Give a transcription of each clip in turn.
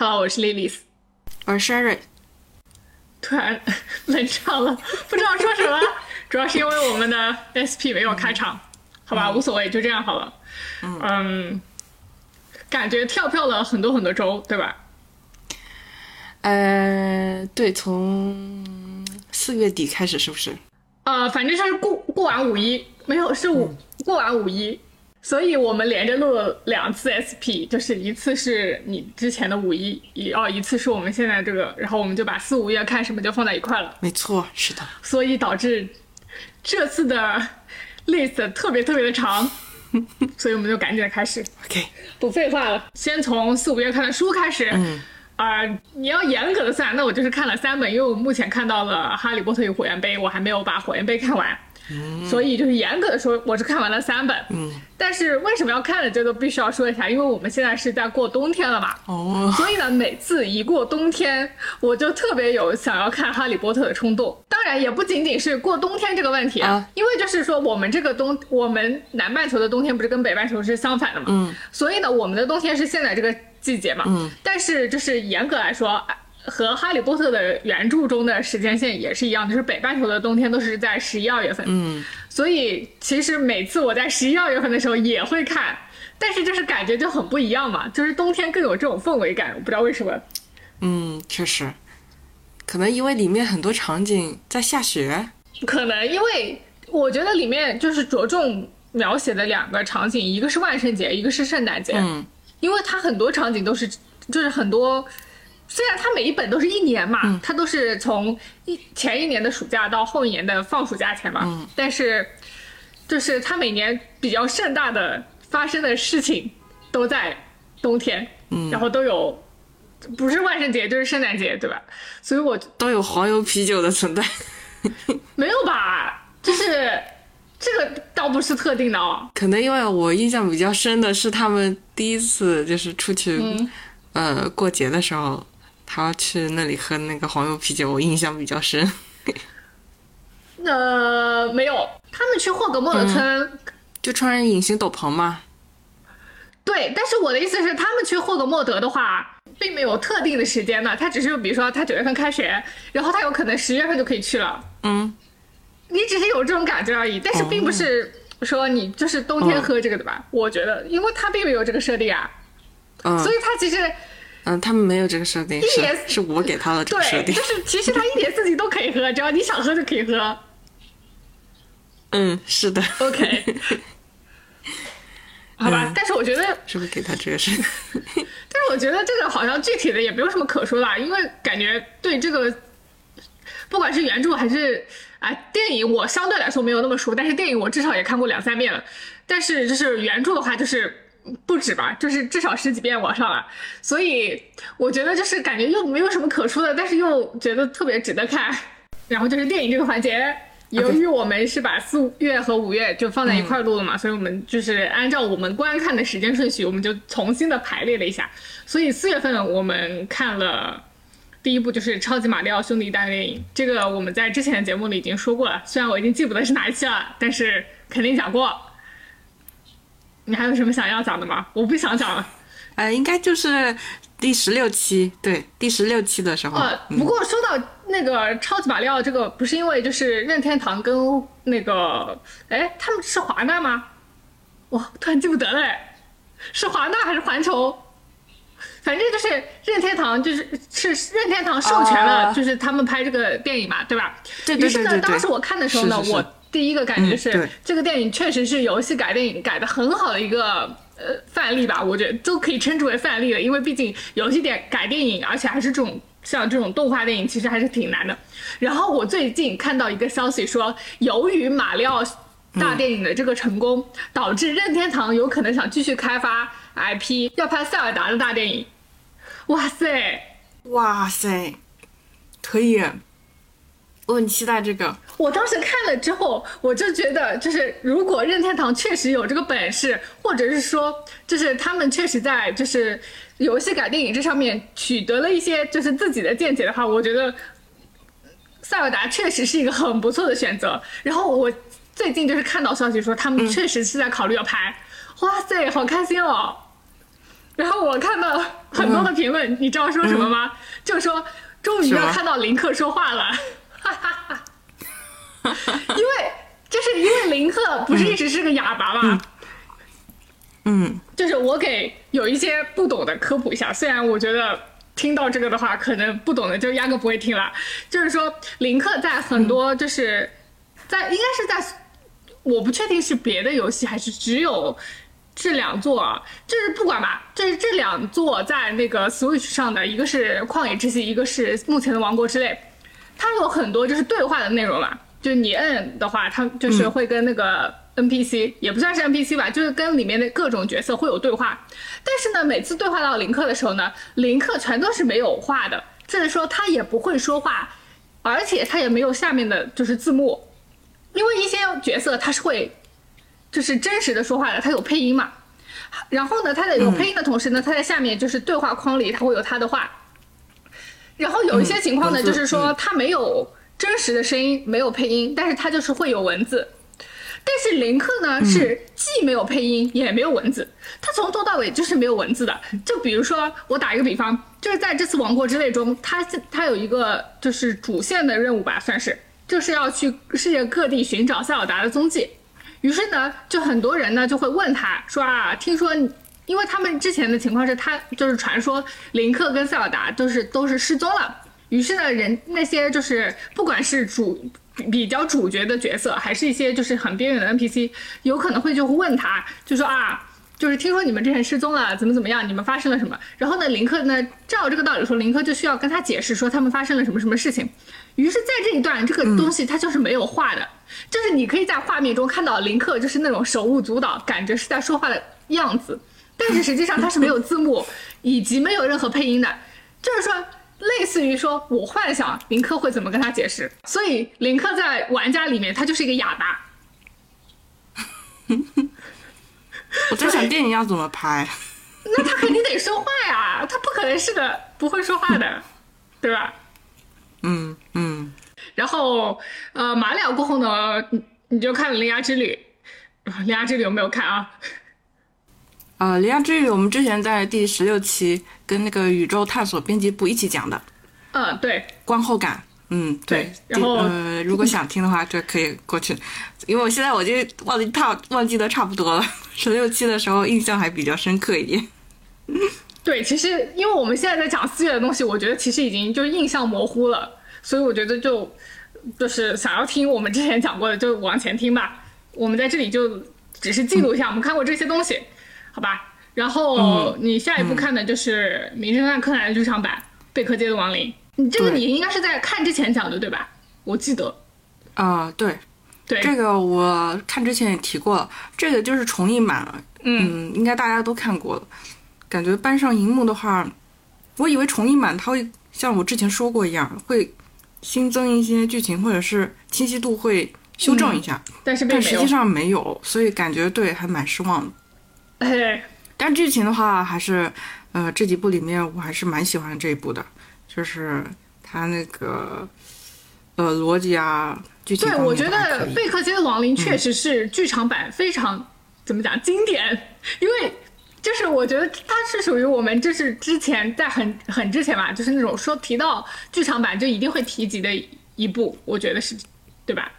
Hello，我是 Lily，我是 Sherry。突然冷场了，不知道说什么，主要是因为我们的 SP 没有开场，好吧，无所谓，就这样好了。嗯，感觉跳票了很多很多周，对吧？呃，对，从四月底开始是不是？呃，反正就是过过完五一，没有是五过完五一。所以我们连着录了两次 SP，就是一次是你之前的五一，一哦一次是我们现在这个，然后我们就把四五月看什么就放在一块了。没错，是的。所以导致这次的 list 特别特别的长，所以我们就赶紧的开始。OK，不废话了，先从四五月看的书开始。嗯。啊，你要严格的算，那我就是看了三本，因为我目前看到了《哈利波特与火焰杯》，我还没有把《火焰杯》看完。所以就是严格的说，我是看完了三本。嗯，但是为什么要看呢？这个必须要说一下，因为我们现在是在过冬天了嘛。哦。所以呢，每次一过冬天，我就特别有想要看《哈利波特》的冲动。当然，也不仅仅是过冬天这个问题啊，因为就是说，我们这个冬，我们南半球的冬天不是跟北半球是相反的嘛。嗯。所以呢，我们的冬天是现在这个季节嘛。嗯。但是就是严格来说。和《哈利波特》的原著中的时间线也是一样，就是北半球的冬天都是在十一二月份。嗯，所以其实每次我在十一二月份的时候也会看，但是就是感觉就很不一样嘛，就是冬天更有这种氛围感，我不知道为什么。嗯，确实，可能因为里面很多场景在下雪。可能因为我觉得里面就是着重描写的两个场景，一个是万圣节，一个是圣诞节。嗯，因为它很多场景都是，就是很多。虽然它每一本都是一年嘛，它都是从一前一年的暑假到后一年的放暑假前嘛，但是就是它每年比较盛大的发生的事情都在冬天，然后都有不是万圣节就是圣诞节，对吧？所以我都有黄油啤酒的存在，没有吧？就是这个倒不是特定的哦。可能因为我印象比较深的是他们第一次就是出去呃过节的时候。他去那里喝那个黄油啤酒，我印象比较深。呃，没有，他们去霍格莫德村就穿隐形斗篷嘛。对，但是我的意思是，他们去霍格莫德的话，并没有特定的时间的，他只是比如说他九月份开学，然后他有可能十月份就可以去了。嗯，你只是有这种感觉而已，但是并不是说你就是冬天喝这个的吧？我觉得，因为他并没有这个设定啊。嗯，所以他其实。嗯，他们没有这个设定，是是我给他的这个设定。就是其实他一年四季都可以喝，只要你想喝就可以喝。嗯，是的。OK，好吧，但是我觉得是不是给他这个设定？但是我觉得这个好像具体的也没有什么可说的，因为感觉对这个，不管是原著还是啊电影，我相对来说没有那么熟，但是电影我至少也看过两三遍了。但是就是原著的话，就是。不止吧，就是至少十几遍往上了，所以我觉得就是感觉又没有什么可说的，但是又觉得特别值得看。然后就是电影这个环节，由于我们是把四月和五月就放在一块录了嘛，所以我们就是按照我们观看的时间顺序，我们就重新的排列了一下。所以四月份我们看了第一部就是《超级马里奥兄弟大电影》，这个我们在之前的节目里已经说过了，虽然我已经记不得是哪一期了，但是肯定讲过。你还有什么想要讲的吗？我不想讲了。呃，应该就是第十六期，对，第十六期的时候。呃，不过说到那个超级马里奥，这个不是因为就是任天堂跟那个，哎，他们是华纳吗？哇，突然记不得了，是华纳还是环球？反正就是任天堂，就是是任天堂授权了，就是他们拍这个电影嘛，对吧？对对对对。于是呢，当时我看的时候呢，我。第一个感觉是，这个电影确实是游戏改电影改的很好的一个呃范例吧，我觉得都可以称之为范例了，因为毕竟游戏电改电影，而且还是这种像这种动画电影，其实还是挺难的。然后我最近看到一个消息说，由于马里奥大电影的这个成功，导致任天堂有可能想继续开发 IP，要拍塞尔达的大电影。哇塞，哇塞，可以。我很期待这个。我当时看了之后，我就觉得，就是如果任天堂确实有这个本事，或者是说，就是他们确实在就是游戏改电影这上面取得了一些就是自己的见解的话，我觉得塞尔达确实是一个很不错的选择。然后我最近就是看到消息说，他们确实是在考虑要拍，哇塞，好开心哦！然后我看到很多的评论，你知道说什么吗？就说终于要看到林克说话了，哈哈哈。因为就是因为林克不是一直是个哑巴嘛，嗯就是我给有一些不懂的科普一下，虽然我觉得听到这个的话，可能不懂的就压根不会听了。就是说，林克在很多就是在应该是在，我不确定是别的游戏还是只有这两座啊，就是不管吧，就是这两座在那个 Switch 上的，一个是旷野之息，一个是目前的王国之泪，它有很多就是对话的内容嘛，就是你摁的话，它就是会跟那个 NPC、也不算是 NPC 吧，就是跟里面的各种角色会有对话。但是呢，每次对话到林克的时候呢，林克全都是没有话的，就是说他也不会说话，而且他也没有下面的就是字幕，因为一些角色他是会就是真实的说话的，他有配音嘛。然后呢，他在有配音的同时呢，他在下面就是对话框里，他会有他的话。然后有一些情况呢，嗯就是说它没有真实的声音，没有配音，但是它就是会有文字。但是林克呢是既没有配音也没有文字，他从头到尾就是没有文字的。就比如说，我打一个比方，就是在这次王国之泪中，他他有一个就是主线的任务吧，算是就是要去世界各地寻找塞尔达的踪迹。于是呢，就很多人呢就会问他说啊，听说你。因为他们之前的情况是他就是传说林克跟塞尔达都是都是失踪了，于是呢，人那些就是不管是主比较主角的角色，还是一些就是很边缘的 NPC，有可能会就会问他，就说啊，就是听说你们之前失踪了，怎么怎么样，你们发生了什么？然后呢，林克呢，照这个道理说，林克就需要跟他解释说他们发生了什么什么事情。于是，在这一段这个东西它就是没有画的，就是你可以在画面中看到林克就是那种手舞足蹈，感觉是在说话的样子，但是实际上它是没有字幕以及没有任何配音的，就是说。类似于说，我幻想林克会怎么跟他解释，所以林克在玩家里面他就是一个哑巴。我在想电影要怎么拍？那他肯定得说话呀，他不可能是个不会说话的，对吧？嗯嗯，然后呃，马里奥过后呢，你你就看了《铃芽之旅》，《铃芽之旅》有没有看啊？呃，《铃芽之旅》我们之前在第十六期跟那个宇宙探索编辑部一起讲的嗯，对，观后感。嗯，对。对然后呃，如果想听的话，就可以过去，因为我现在我就忘记差忘记的差不多了。十六期的时候印象还比较深刻一点。对，其实因为我们现在在讲四月的东西，我觉得其实已经就印象模糊了，所以我觉得就就是想要听我们之前讲过的，就往前听吧。我们在这里就只是记录一下我们看过这些东西，好吧？然后你下一步看的就是《名侦探柯南》的剧场版《贝壳街的亡灵》，你这个你应该是在看之前讲的对吧？我记得，啊、对，对，这个我看之前也提过了，这个就是重映版了。嗯，应该大家都看过了。感觉搬上荧幕的话，我以为重映版它会像我之前说过一样，会新增一些剧情，或者是清晰度会修正一下，但是但实际，上没有，所以感觉对还蛮失望的。哎，但剧情的话，还是呃这几部里面我还是蛮喜欢这一部的，就是它那个呃逻辑啊，剧情对，我觉得《贝克街的亡灵》确实是剧场版非常、怎么讲经典，因为就是我觉得它是属于我们就是之前在很很之前吧，就是那种说提到剧场版就一定会提及的一部，我觉得是对吧？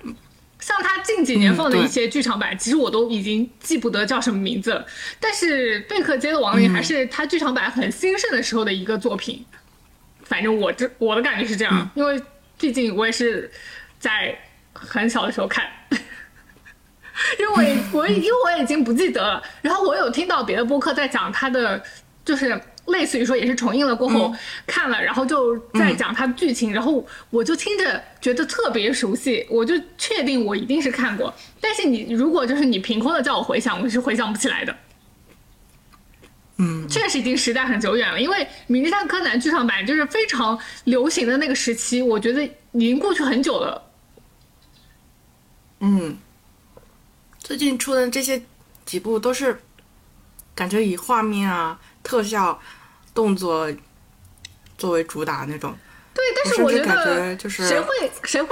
像他近几年放的一些剧场版，其实我都已经记不得叫什么名字了。但是《贝克街的亡灵》嗯还是他剧场版很兴盛的时候的一个作品。反正我这我的感觉是这样，嗯因为毕竟我也是在很小的时候看，因为我我因为我已经不记得了。然后我有听到别的播客在讲他的，就是类似于说也是重映了过后、看了，然后就在讲它的剧情，然后我就听着觉得特别熟悉，我就确定我一定是看过。但是你如果就是你凭空的叫我回想，我是回想不起来的。嗯，确实已经时代很久远了，因为《名侦探柯南》剧场版就是非常流行的那个时期，我觉得已经过去很久了。嗯，最近出的这些几部都是感觉以画面啊、特效、动作作为主打那种。对，但是我觉得就是谁会谁会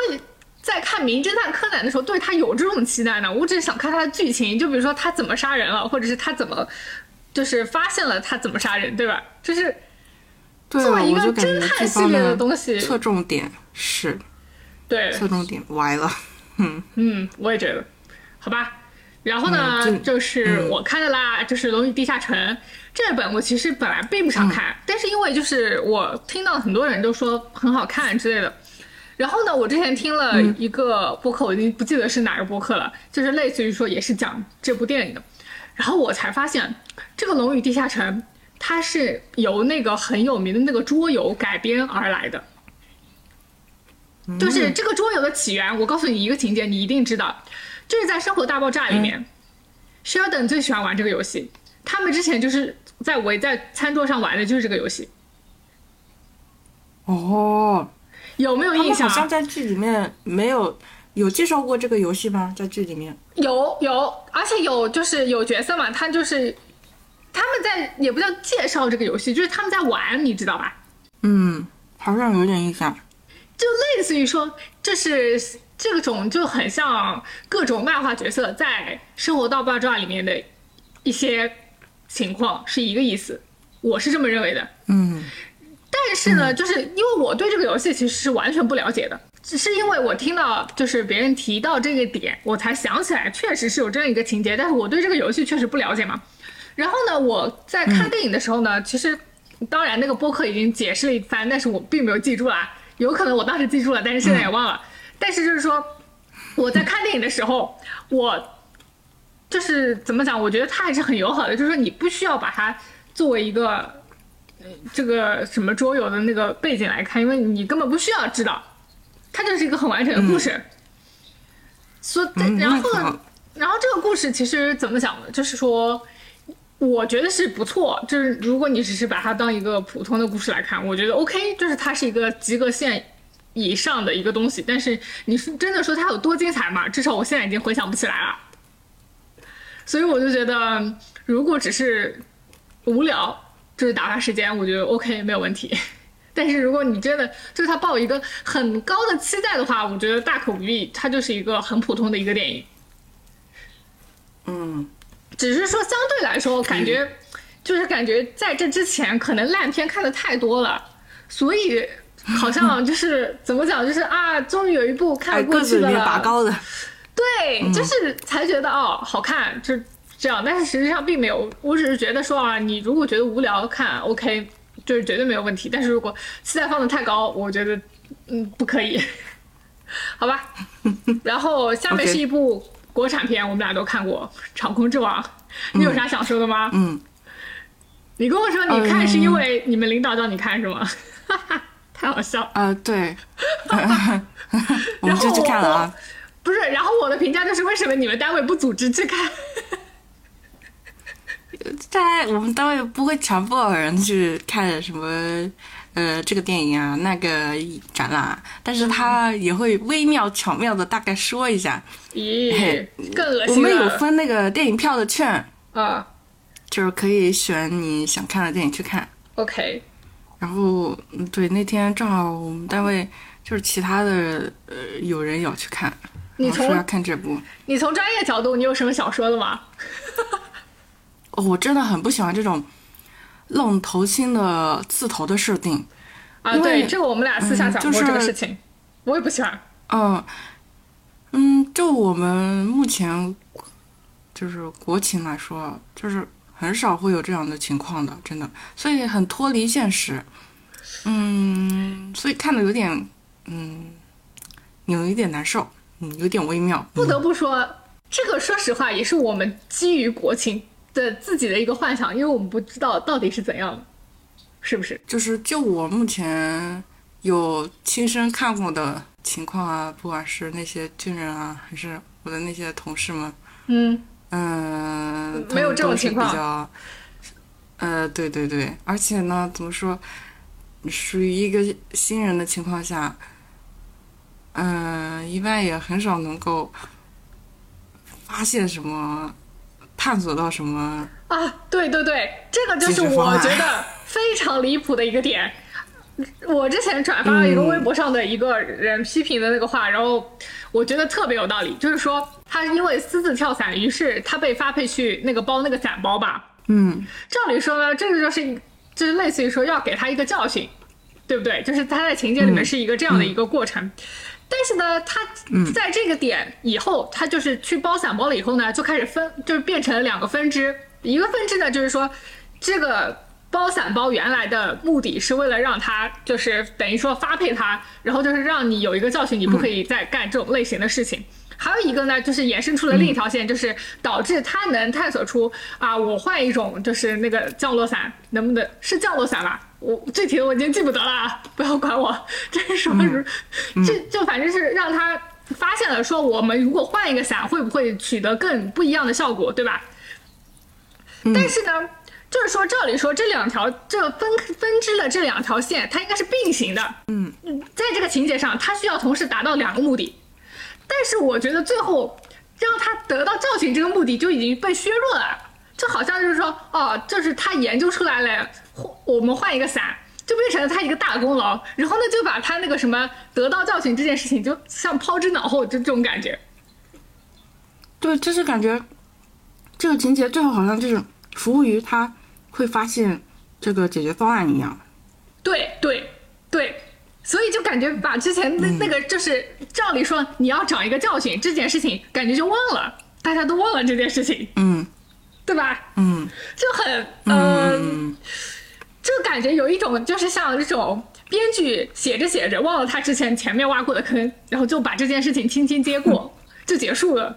在看《名侦探柯南》的时候对他有这种期待呢？我只是想看他的剧情，就比如说他怎么杀人了，或者是他怎么就是发现了他怎么杀人，对吧？就是，作为一个侦探系列的东西侧重点是对，侧重点歪了。嗯嗯，我也觉得，好吧。然后呢，嗯就是我看的啦，就是《龙与地下城》这本，我其实本来并不想看，但是因为就是我听到很多人都说很好看之类的。然后呢，我之前听了一个播客，我已经不记得是哪个播客了，就是类似于说也是讲这部电影的。然后我才发现，这个《龙与地下城》它是由那个很有名的那个桌游改编而来的。就是这个桌游的起源，我告诉你一个情节，你一定知道，就是在《生活大爆炸》里面、s h e l d o n 最喜欢玩这个游戏，他们之前就是在围在餐桌上玩的就是这个游戏，哦，有没有印象好像在剧里面没有有介绍过这个游戏吗？在剧里面，有有，而且有就是有角色嘛，他就是他们在也不叫介绍这个游戏，就是他们在玩，你知道吧？嗯，好像有点印象。就类似于说，这是这种就很像各种漫画角色在《生活大爆炸》里面的一些情况是一个意思，我是这么认为的。嗯但是呢，就是因为我对这个游戏其实是完全不了解的，只是因为我听到就是别人提到这个点，我才想起来确实是有这样一个情节，但是我对这个游戏确实不了解嘛。然后呢，我在看电影的时候呢，其实当然那个播客已经解释了一番，但是我并没有记住啦，有可能我当时记住了，但是现在也忘了。但是就是说，我在看电影的时候，我就是怎么讲？我觉得他还是很友好的，就是说你不需要把它作为一个呃这个什么桌游的那个背景来看，因为你根本不需要知道，它就是一个很完整的故事。所、嗯，然后然后这个故事其实怎么讲呢？就是说，我觉得是不错。就是如果你只是把它当一个普通的故事来看，我觉得 OK，就是它是一个及格线以上的一个东西。但是你是真的说它有多精彩嘛？至少我现在已经回想不起来了。所以我就觉得，如果只是无聊，就是打发时间，我觉得 OK 没有问题。但是如果你真的就是他抱一个很高的期待的话，我觉得大可不必，它就是一个很普通的一个电影。嗯只是说相对来说，感觉就是感觉在这之前可能烂片看的太多了，所以好像 就是怎么讲，就是啊，终于有一部看过去的了。拔高的，对，就是才觉得哦好看，就这样。但是实际上并没有，我只是觉得说啊，你如果觉得无聊看 OK，就是绝对没有问题。但是如果期待放的太高，我觉得嗯不可以，好吧。然后下面是一部国产片，我们俩都看过《长空之王》，你有啥想说的吗？嗯，你跟我说你看是因为你们领导叫你看是吗？哈哈，太好笑了。呃，对，我们就去看了啊。不是，然后我的评价就是为什么你们单位不组织去看？在我们单位不会强迫人去看什么呃这个电影啊那个展览啊，但是他也会微妙巧妙的大概说一下。咦嘿，更恶心我们有。分那个电影票的券，啊就是可以选你想看的电影去看。，OK，然后嗯对那天正好我们单位就是其他的呃有人要去看，你从要看这部。你从专业角度，你有什么想说的吗？哦，我真的很不喜欢这种愣头青的刺头的设定。啊，对，这个我们俩私下嗯就讲过这个事情，我也不喜欢。嗯，嗯，就我们目前就是国情来说，就是很少会有这样的情况的，真的，所以很脱离现实。嗯，所以看的有点，嗯，有一点难受，嗯，有点微妙。不得不说，这个说实话也是我们基于国情的自己的一个幻想，因为我们不知道到底是怎样的，是不是？就是就我目前有亲身看过的情况啊，不管是那些军人啊，还是我的那些同事们，嗯，嗯，他没有这种情况比较，呃，对对对，而且呢，怎么说，属于一个新人的情况下，嗯、一般也很少能够发现什么，探索到什么，啊，对对对，这个就是我觉得非常离谱的一个点。我之前转发了一个微博上的一个人批评的那个话，然后我觉得特别有道理，就是说他因为私自跳伞，于是他被发配去那个包那个伞包吧，嗯照理说呢，这个就是就是类似于说要给他一个教训，对不对？就是他在情节里面是一个这样的一个过程。但是呢，他在这个点以后，他就是去包散包了以后呢，就开始分，就是变成了两个分支。一个分支呢，就是说这个包散包原来的目的是为了让他就是等于说发配他，然后就是让你有一个教训，你不可以再干这种类型的事情。还有一个呢，就是衍生出了另一条线，就是导致他能探索出啊，我换一种就是那个降落伞，能不能是降落伞吧？我具体的我已经记不得了，啊，不要管我。这是什么？这就反正是让他发现了，说我们如果换一个伞，会不会取得更不一样的效果，对吧？但是呢，就是说照理说这两条这分分支的这两条线，它应该是并行的。嗯，在这个情节上，它需要同时达到两个目的。但是我觉得最后让他得到教训这个目的就已经被削弱了，就好像就是说，哦，就是他研究出来了，我们换一个伞，就变成了他一个大功劳。然后呢，就把他那个什么得到教训这件事情，就像抛之脑后，就这种感觉。对，就是感觉这个情节最后好像就是服务于他会发现这个解决方案一样。对对对。所以就感觉把之前那那个就是照理说你要找一个教训这件事情，感觉就忘了，大家都忘了这件事情，嗯，对吧？嗯，就很嗯，就感觉有一种就是像这种编剧写着写着忘了他之前前面挖过的坑，然后就把这件事情轻轻接过就结束了。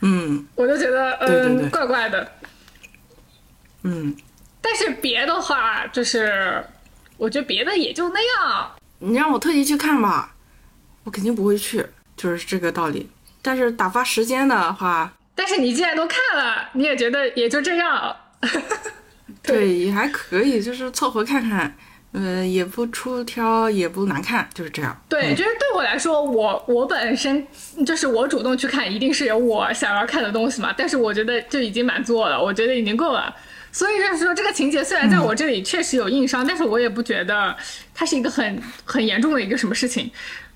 嗯，我就觉得嗯怪怪的。嗯，但是别的话就是。我觉得别的也就那样。你让我特意去看吧，我肯定不会去，就是这个道理。但是打发时间的话，但是你既然都看了，你也觉得也就这样。对，也还可以，就是凑合看看，呃，也不出挑，也不难看，就是这样。对，就是对我来说，我我本身就是我主动去看，一定是有我想要看的东西嘛。但是我觉得就已经满足我了，我觉得已经够了。所以就是说，这个情节虽然在我这里确实有硬伤，但是我也不觉得它是一个很很严重的一个什么事情。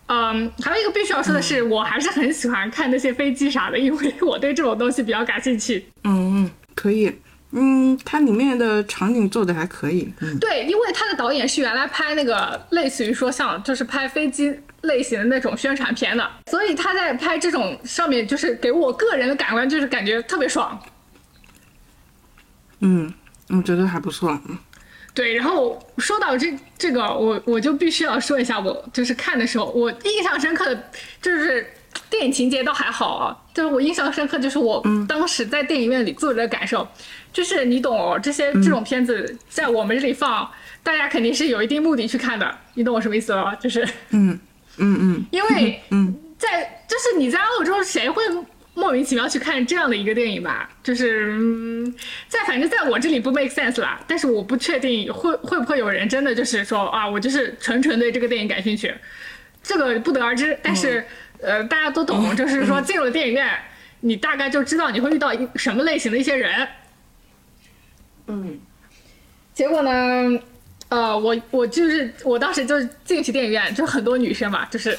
嗯，还有一个必须要说的是，我还是很喜欢看那些飞机啥的，因为 我对这种东西比较感兴趣。嗯嗯，可以。嗯，它里面的场景做的还可以。嗯，对，因为他的导演是原来拍那个类似于说像就是拍飞机类型的那种宣传片的，所以他在拍这种上面就是给我个人的感官就是感觉特别爽。嗯，我觉得还不错。嗯，对。然后说到这这个，我我就必须要说一下，我就是看的时候，我印象深刻的，就是电影情节倒还好啊。就是我印象深刻，就是我当时在电影院里坐着的感受，就是你懂这些这种片子在我们这里放，大家肯定是有一定目的去看的，你懂我什么意思了？就是，嗯嗯嗯，因为嗯，在就是你在欧洲，谁会？莫名其妙去看这样的一个电影吧，就是在反正在我这里不 make sense 啦。但是我不确定会会不会有人真的就是说啊，我就是纯纯对这个电影感兴趣，这个不得而知。但是呃，大家都懂，就是说进入电影院，你大概就知道你会遇到一什么类型的一些人。嗯，结果呢，呃，我我就是我当时就进去电影院，就很多女生嘛，就是。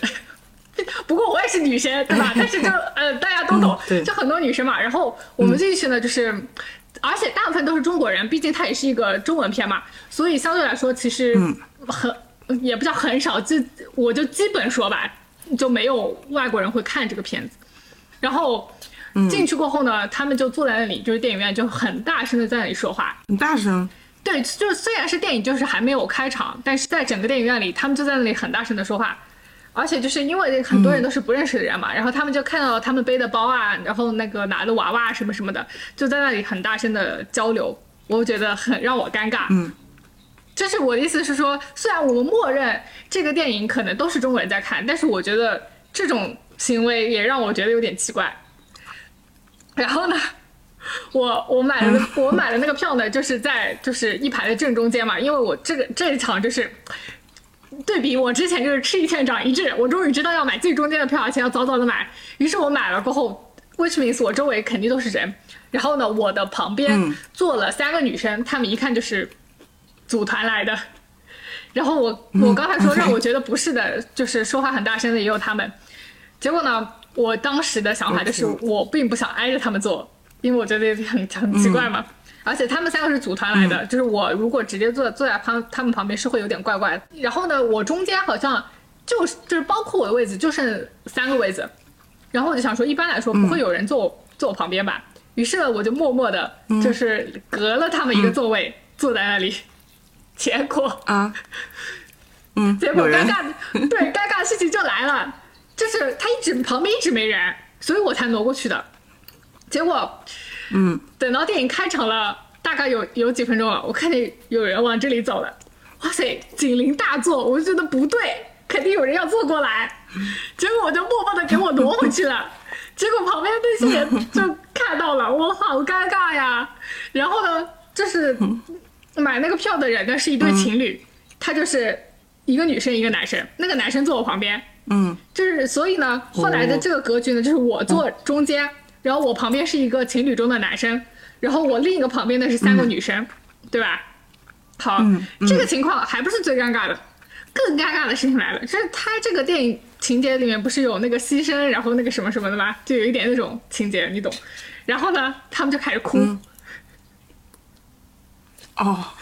不过我也是女生，对吧？但是就呃，大家都懂，就很多女生嘛。然后我们进去呢，就是，而且大部分都是中国人，毕竟它也是一个中文片嘛，所以相对来说其实很也不叫很少，就我就基本说吧，就没有外国人会看这个片子。然后进去过后呢，他们就坐在那里，就是电影院就很大声的在那里说话，很大声。对，就虽然是电影，就是还没有开场，但是在整个电影院里，他们就在那里很大声的说话。而且就是因为很多人都是不认识的人嘛，然后他们就看到他们背的包啊，然后那个拿的娃娃什么什么的，就在那里很大声的交流，我觉得很让我尴尬。嗯，就是我的意思是说，虽然我们默认这个电影可能都是中国人在看，但是我觉得这种行为也让我觉得有点奇怪。然后呢，我我买了我买了那个票呢，就是在就是一排的正中间嘛，因为我这个这一场就是。对比我之前就是吃一堑长一智，我终于知道要买最中间的票，而且要早早的买。于是我买了过后，which means 我周围肯定都是人。然后呢，我的旁边坐了三个女生，她们一看就是组团来的。然后我我刚才说让我觉得不是的，就是说话很大声的也有她们。结果呢，我当时的想法就是我并不想挨着他们坐，因为我觉得很很奇怪嘛。而且他们三个是组团来的，就是我如果直接坐坐在旁他们旁边是会有点怪怪的。然后呢，我中间好像就是就是包括我的位置就剩三个位置，然后我就想说，一般来说不会有人坐我、坐我旁边吧。于是呢，我就默默的，就是隔了他们一个座位坐在那里。结果啊，嗯，结果尴尬 对尴尬的事情就来了，就是他一直旁边一直没人，所以我才挪过去的。结果，嗯，等到电影开场了，大概有有几分钟了，我看见有人往这里走了，哇塞，警铃大作，我就觉得不对，肯定有人要坐过来，结果我就默默的给我挪回去了，结果旁边那些人就看到了，我好尴尬呀。然后呢，就是买那个票的人呢是一对情侣，他就是一个女生一个男生，那个男生坐我旁边，嗯，就是所以呢，后来的这个格局呢，就是我坐中间。然后我旁边是一个情侣中的男生，然后我另一个旁边的是三个女生，对吧？好，这个情况还不是最尴尬的，更尴尬的事情来了，就是他这个电影情节里面不是有那个牺牲，然后那个什么什么的吗？就有一点那种情节，你懂？然后呢，他们就开始哭，哦，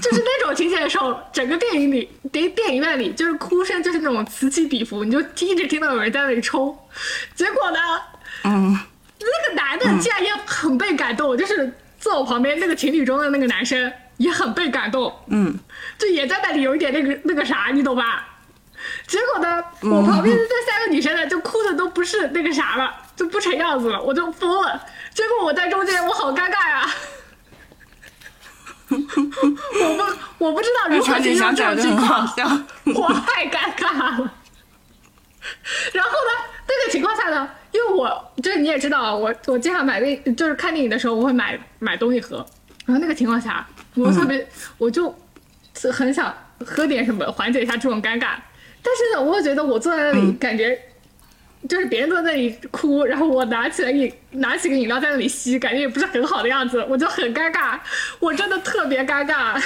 就是那种情节的时候，整个电影里，电电影院里就是哭声就是那种此起彼伏，你就一直听到有人在那里抽，结果呢？嗯，那个男的竟然也很被感动，就是坐我旁边那个情侣中的那个男生也很被感动，嗯，就也在那里有一点那个那个啥，你懂吧？结果呢，我旁边的这三个女生呢，就哭的都不是那个啥了，就不成样子了，我就疯了。结果我在中间，我好尴尬呀！我不我不知道如何形容这种情况，我太尴尬了。然后呢，这个情况下呢？因为我就是你也知道，我我经常买个就是看电影的时候，我会买买东西喝。然后那个情况下，我特别我就很想喝点什么缓解一下这种尴尬。但是呢，我又觉得我坐在那里，感觉就是别人坐在那里哭，然后我拿起来饮拿起个饮料在那里吸，感觉也不是很好的样子，我就很尴尬，我真的特别尴尬。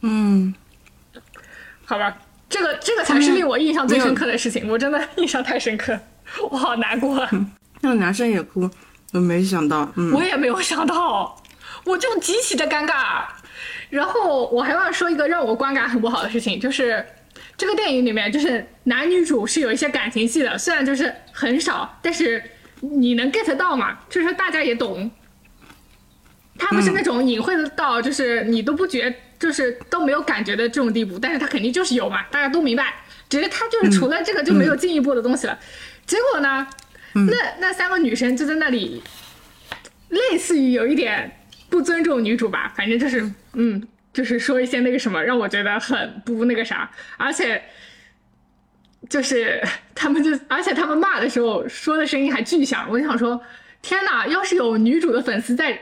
嗯，好吧。这个这个才是令我印象最深刻的事情，我真的印象太深刻，我好难过。那个男生也哭，我没想到，我也没有想到，我就极其的尴尬。然后我还要说一个让我观感很不好的事情，就是这个电影里面就是男女主是有一些感情戏的，虽然就是很少，但是你能 get 到嘛？就是大家也懂，他们是那种隐晦的到，就是你都不觉。就是都没有感觉的这种地步，但是他肯定就是有嘛，大家都明白。只是他就是除了这个就没有进一步的东西了。结果呢，那那三个女生就在那里，类似于有一点不尊重女主吧，反正就是嗯，就是说一些那个什么，让我觉得很不那个啥。而且就是 他们就，而且他们骂的时候说的声音还巨响，我就想说，天哪，要是有女主的粉丝在。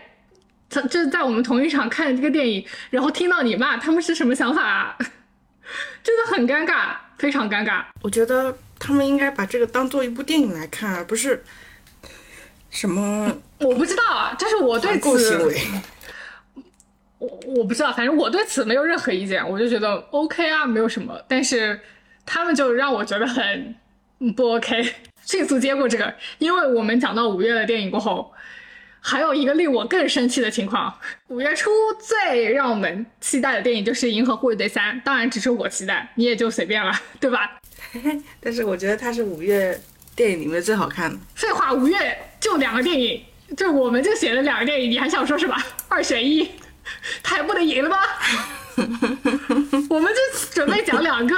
就是在我们同一场看这个电影，然后听到你骂他们是什么想法啊？真的很尴尬，非常尴尬。我觉得他们应该把这个当做一部电影来看，而不是什么 我不知道啊，这是我对此，我我不知道，反正我对此没有任何意见，我就觉得 OK 啊，没有什么。但是他们就让我觉得很不 OK，迅速接过这个，因为我们讲到五月的电影过后。还有一个令我更生气的情况，五月初最让我们期待的电影就是《银河护卫队三》，当然只是我期待，你也就随便了，对吧？但是我觉得它是五月电影里面最好看的。废话，五月就两个电影，就我们就写了两个电影，你还想说什么？二选一，他还不能赢了吗？我们就准备讲两个，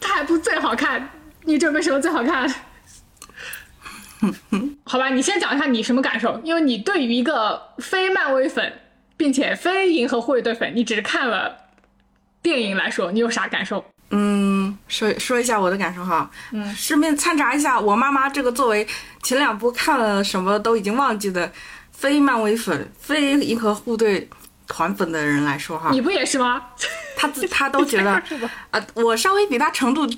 他还不最好看？你准备什么最好看？好吧，你先讲一下你什么感受？因为你对于一个非漫威粉，并且非银河护卫队粉，你只是看了电影来说，你有啥感受？嗯，说说一下我的感受哈。嗯，顺便掺杂一下，我妈妈这个作为前两部看了什么都已经忘记的非漫威粉、非银河护队团粉的人来说哈。你不也是吗？他 他都觉得啊，我稍微比他程度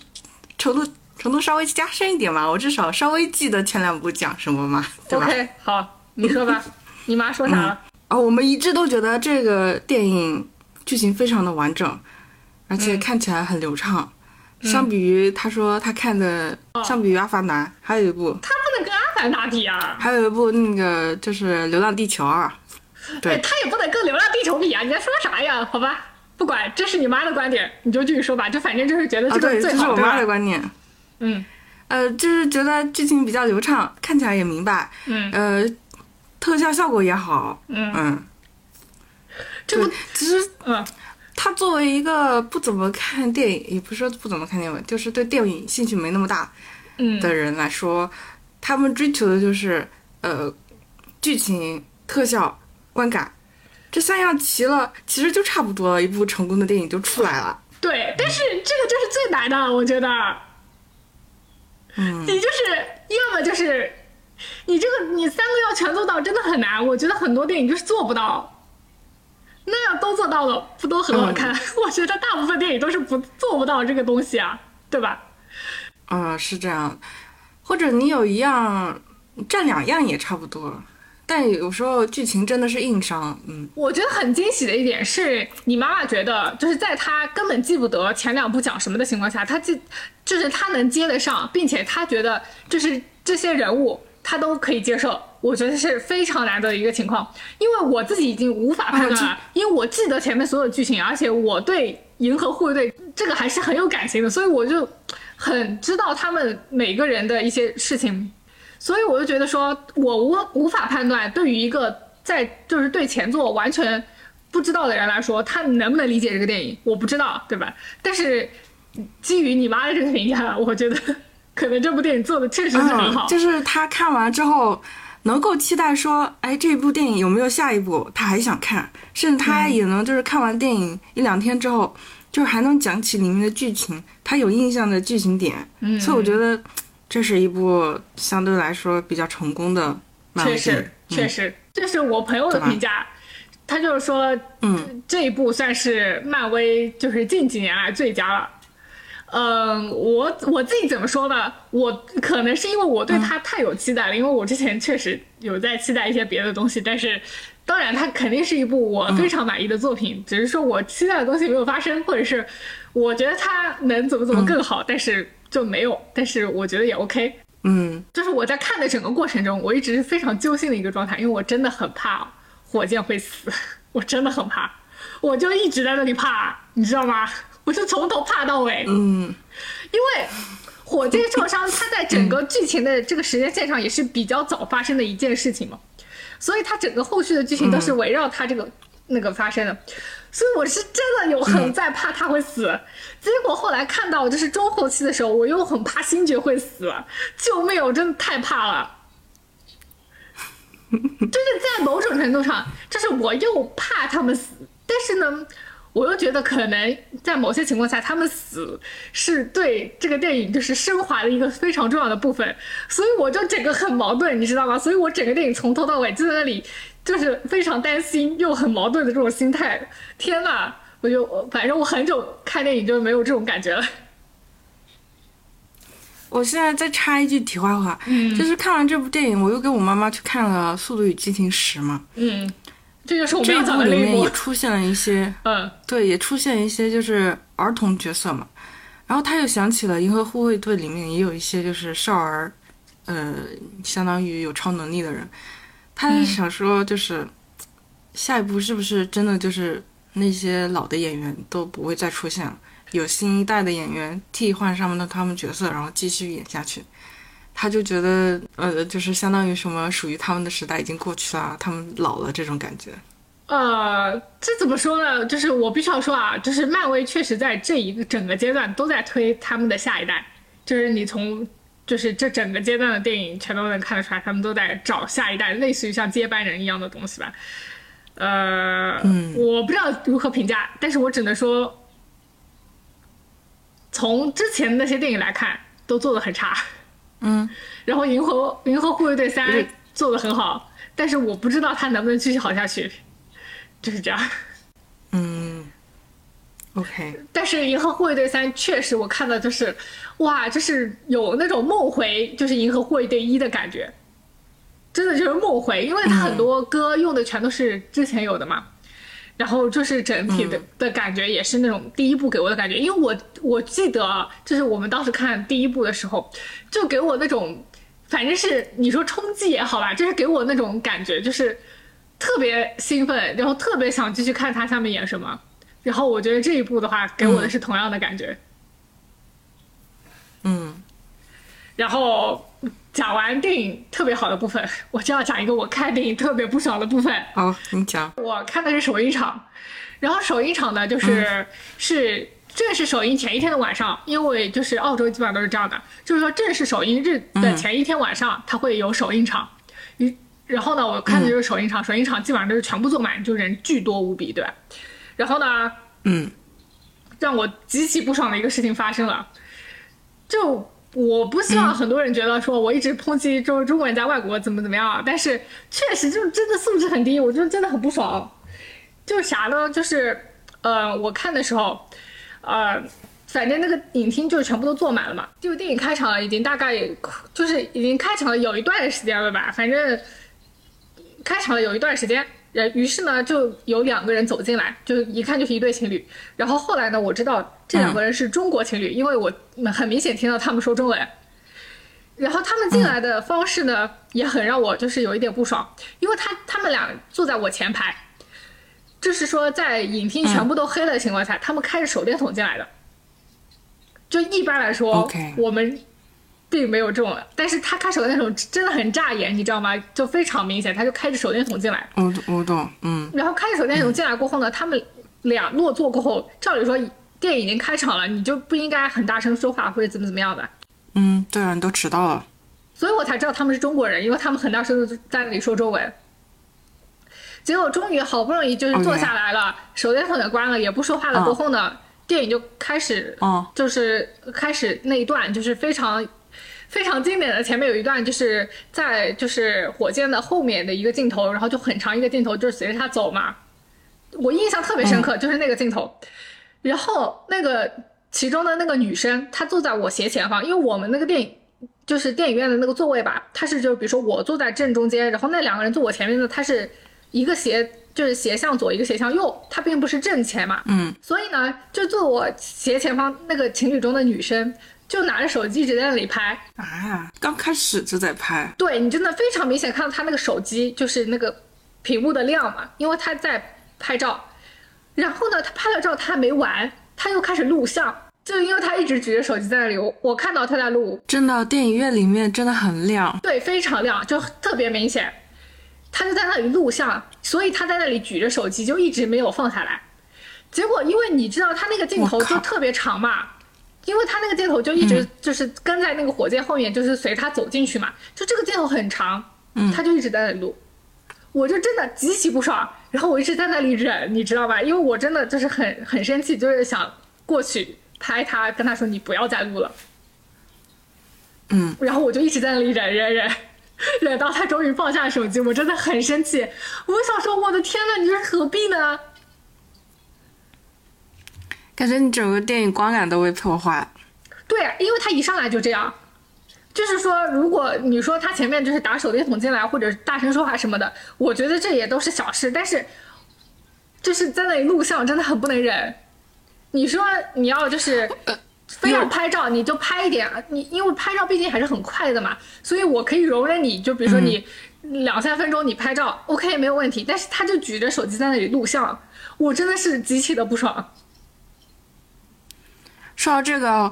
程度。程度稍微加深一点嘛，我至少稍微记得前两部讲什么嘛，对吧？OK，好，你说吧，你妈说啥了？啊，我们一致都觉得这个电影剧情非常的完整，而且看起来很流畅，相比于他说他看的，相比于《阿凡达》，还有一部，他不能跟《阿凡达》比啊。还有一部那个就是《流浪地球二》，对，他也不能跟《流浪地球》比啊！你在说啥呀？好吧，不管，这是你妈的观点，你就继续说吧。就反正就是觉得这个最好。这是我妈的观点。嗯，呃，就是觉得剧情比较流畅，看起来也明白。嗯。呃，特效效果也好。嗯嗯。这不，其实，嗯。他作为一个不怎么看电影，也不是说不怎么看电影，就是对电影兴趣没那么大嗯的人来说，他们追求的就是呃剧情、特效、观感，这三样齐了，其实就差不多了，一部成功的电影就出来了。对，但是这个就是最难的，我觉得。嗯。你就是要么就是你这个你三个要全做到，真的很难。我觉得很多电影就是做不到。那要都做到了，不都很好看？我觉得大部分电影都是不做不到这个东西啊，对吧？嗯，是这样。或者你有一样占两样也差不多，但有时候剧情真的是硬伤。嗯，我觉得很惊喜的一点是你妈妈觉得，就是在她根本记不得前两部讲什么的情况下，她记就是她能接得上，并且她觉得就是这些人物她都可以接受。我觉得是非常难得的一个情况，因为我自己已经无法判断了，因为我记得前面所有剧情，而且我对银河护卫队这个还是很有感情的，所以我就很知道他们每个人的一些事情，所以我就觉得说我无无法判断，对于一个在就是对前作完全不知道的人来说，他能不能理解这个电影，我不知道，对吧？但是基于你妈的这个评价，我觉得可能这部电影做的确实是很好，就是他看完之后。能够期待说，哎，这部电影有没有下一部？他还想看，甚至他也能就是看完电影一两天之后，就是还能讲起里面的剧情，他有印象的剧情点。嗯，所以我觉得这是一部相对来说比较成功的漫威确实，确实，这是我朋友的评价。他就是说，嗯，这一部算是漫威就是近几年来最佳了。嗯，我我自己怎么说呢？我可能是因为我对他太有期待了，因为我之前确实有在期待一些别的东西，但是当然，它肯定是一部我非常满意的作品，只是说我期待的东西没有发生，或者是我觉得它能怎么怎么更好，但是就没有。但是我觉得也 OK。嗯，就是我在看的整个过程中，我一直是非常揪心的一个状态，因为我真的很怕火箭会死，我真的很怕，我就一直在那里怕，你知道吗？我就从头怕到尾，嗯，因为火箭受伤，它在整个剧情的这个时间线上也是比较早发生的一件事情嘛，所以它整个后续的剧情都是围绕它这个那个发生的，所以我是真的有很在怕他会死，结果后来看到就是中后期的时候，我又很怕星爵会死，救命！我真的太怕了，就是在某种程度上，就是我又怕他们死，但是呢。我又觉得可能在某些情况下，他们死是对这个电影就是升华的一个非常重要的部分，所以我就整个很矛盾，你知道吗？所以我整个电影从头到尾就在那里，就是非常担心又很矛盾的这种心态。天呐，我就反正我很久看电影就没有这种感觉了。我现在再插一句题外话，嗯，就是看完这部电影，我又跟我妈妈去看了《速度与激情十》嘛，嗯。这就是我们这部里面也出现了一些，嗯，对，也出现一些就是儿童角色嘛。然后他又想起了《银河护卫队》里面也有一些就是少儿，呃，相当于有超能力的人。他想说，就是下一步是不是真的就是那些老的演员都不会再出现了，有新一代的演员替换上面的他们角色，然后继续演下去。他就觉得，呃，就是相当于什么属于他们的时代已经过去了，他们老了这种感觉。呃，这怎么说呢？就是我必须要说啊，就是漫威确实在这一个整个阶段都在推他们的下一代，就是你从就是这整个阶段的电影全都能看得出来，他们都在找下一代，类似于像接班人一样的东西吧。呃，我不知道如何评价，但是我只能说，从之前那些电影来看，都做的很差。嗯，然后《银河银河护卫队三》做的很好，但是我不知道它能不能继续好下去，就是这样。嗯，OK。但是《银河护卫队三》确实我看的就是，哇，就是有那种梦回，就是《银河护卫队一》的感觉，真的就是梦回，因为它很多歌用的全都是之前有的嘛。然后就是整体的、的感觉也是那种第一部给我的感觉，因为我我记得就是我们当时看第一部的时候，就给我那种反正是你说冲击也好吧，就是给我那种感觉，就是特别兴奋，然后特别想继续看他下面演什么。然后我觉得这一部的话，给我的是同样的感觉。嗯，然后讲完电影特别好的部分，我就要讲一个我看电影特别不爽的部分。好，你讲。我看的是首映场，然后首映场呢，就是、是正式首映前一天的晚上，因为就是澳洲基本上都是这样的，就是说正式首映日的前一天晚上，它会有首映场。于然后呢，我看的就是首映场，首映场基本上都是全部坐满，就人巨多无比，对吧？然后呢，嗯让我极其不爽的一个事情发生了，就我不希望很多人觉得说我一直抨击中中国人在外国怎么怎么样，但是确实就真的素质很低，我就真的很不爽。就啥呢？就是呃，我看的时候，呃，反正那个影厅就全部都坐满了嘛。就电影开场了，已经大概就是已经开场了有一段时间了吧，反正开场了有一段时间。呃，于是呢，就有两个人走进来，就一看就是一对情侣。然后后来呢，我知道这两个人是中国情侣，因为我很明显听到他们说中文。然后他们进来的方式呢，也很让我就是有一点不爽，因为他他们俩坐在我前排，就是说在影厅全部都黑了的情况下，他们开着手电筒进来的。就一般来说我们并没有这种，但是他开手电筒真的很扎眼，你知道吗？就非常明显，他就开着手电筒进来。我我懂。嗯然后开着手电筒进来过后呢，他们俩落座过后，照理说电影已经开场了，你就不应该很大声说话或者怎么怎么样的。嗯，对啊，你都迟到了。所以我才知道他们是中国人，因为他们很大声的在那里说中文。结果终于好不容易就是坐下来了手电筒也关了，也不说话了。嗯过后呢，电影就开始，哦就是开始那一段就是非常非常经典的，前面有一段就是在就是火箭的后面的一个镜头，然后就很长一个镜头，就是随着他走嘛。我印象特别深刻，就是那个镜头。然后那个其中的那个女生，她坐在我斜前方，因为我们那个电影就是电影院的那个座位吧，它是就比如说我坐在正中间，然后那两个人坐我前面的，它是一个斜就是斜向左，一个斜向右，它并不是正前嘛。嗯所以呢，就坐我斜前方那个情侣中的女生，就拿着手机一直在那里拍。啊，刚开始就在拍。对你真的非常明显看到他那个手机就是那个屏幕的亮嘛，因为他在拍照。然后呢，他拍了照，他还没完，他又开始录像，就因为他一直举着手机在那里，我我看到他在录，真的，电影院里面真的很亮。对，非常亮，就特别明显。他就在那里录像，所以他在那里举着手机，就一直没有放下来。结果，因为你知道他那个镜头就特别长嘛，因为他那个镜头就一直就是跟在那个火箭后面，就是随他走进去嘛，就这个镜头很长，他就一直在那里录，我就真的极其不爽，然后我一直在那里忍，你知道吧？因为我真的就是很很生气，就是想过去拍他，跟他说你不要再录了。嗯，然后我就一直在那里忍忍忍，忍到他终于放下手机，我真的很生气。我想说，我的天呐，你这是何必呢？感觉你整个电影观感都被破坏。对啊，因为他一上来就这样，就是说，如果你说他前面就是打手电筒进来，或者大声说话什么的，我觉得这也都是小事，但是就是在那里录像真的很不能忍。你说你要就是非要拍照，你就拍一点啊，你因为拍照毕竟还是很快的嘛，所以我可以容忍你，就比如说你两三分钟你拍照、OK 没有问题，但是他就举着手机在那里录像，我真的是极其的不爽。说到这个，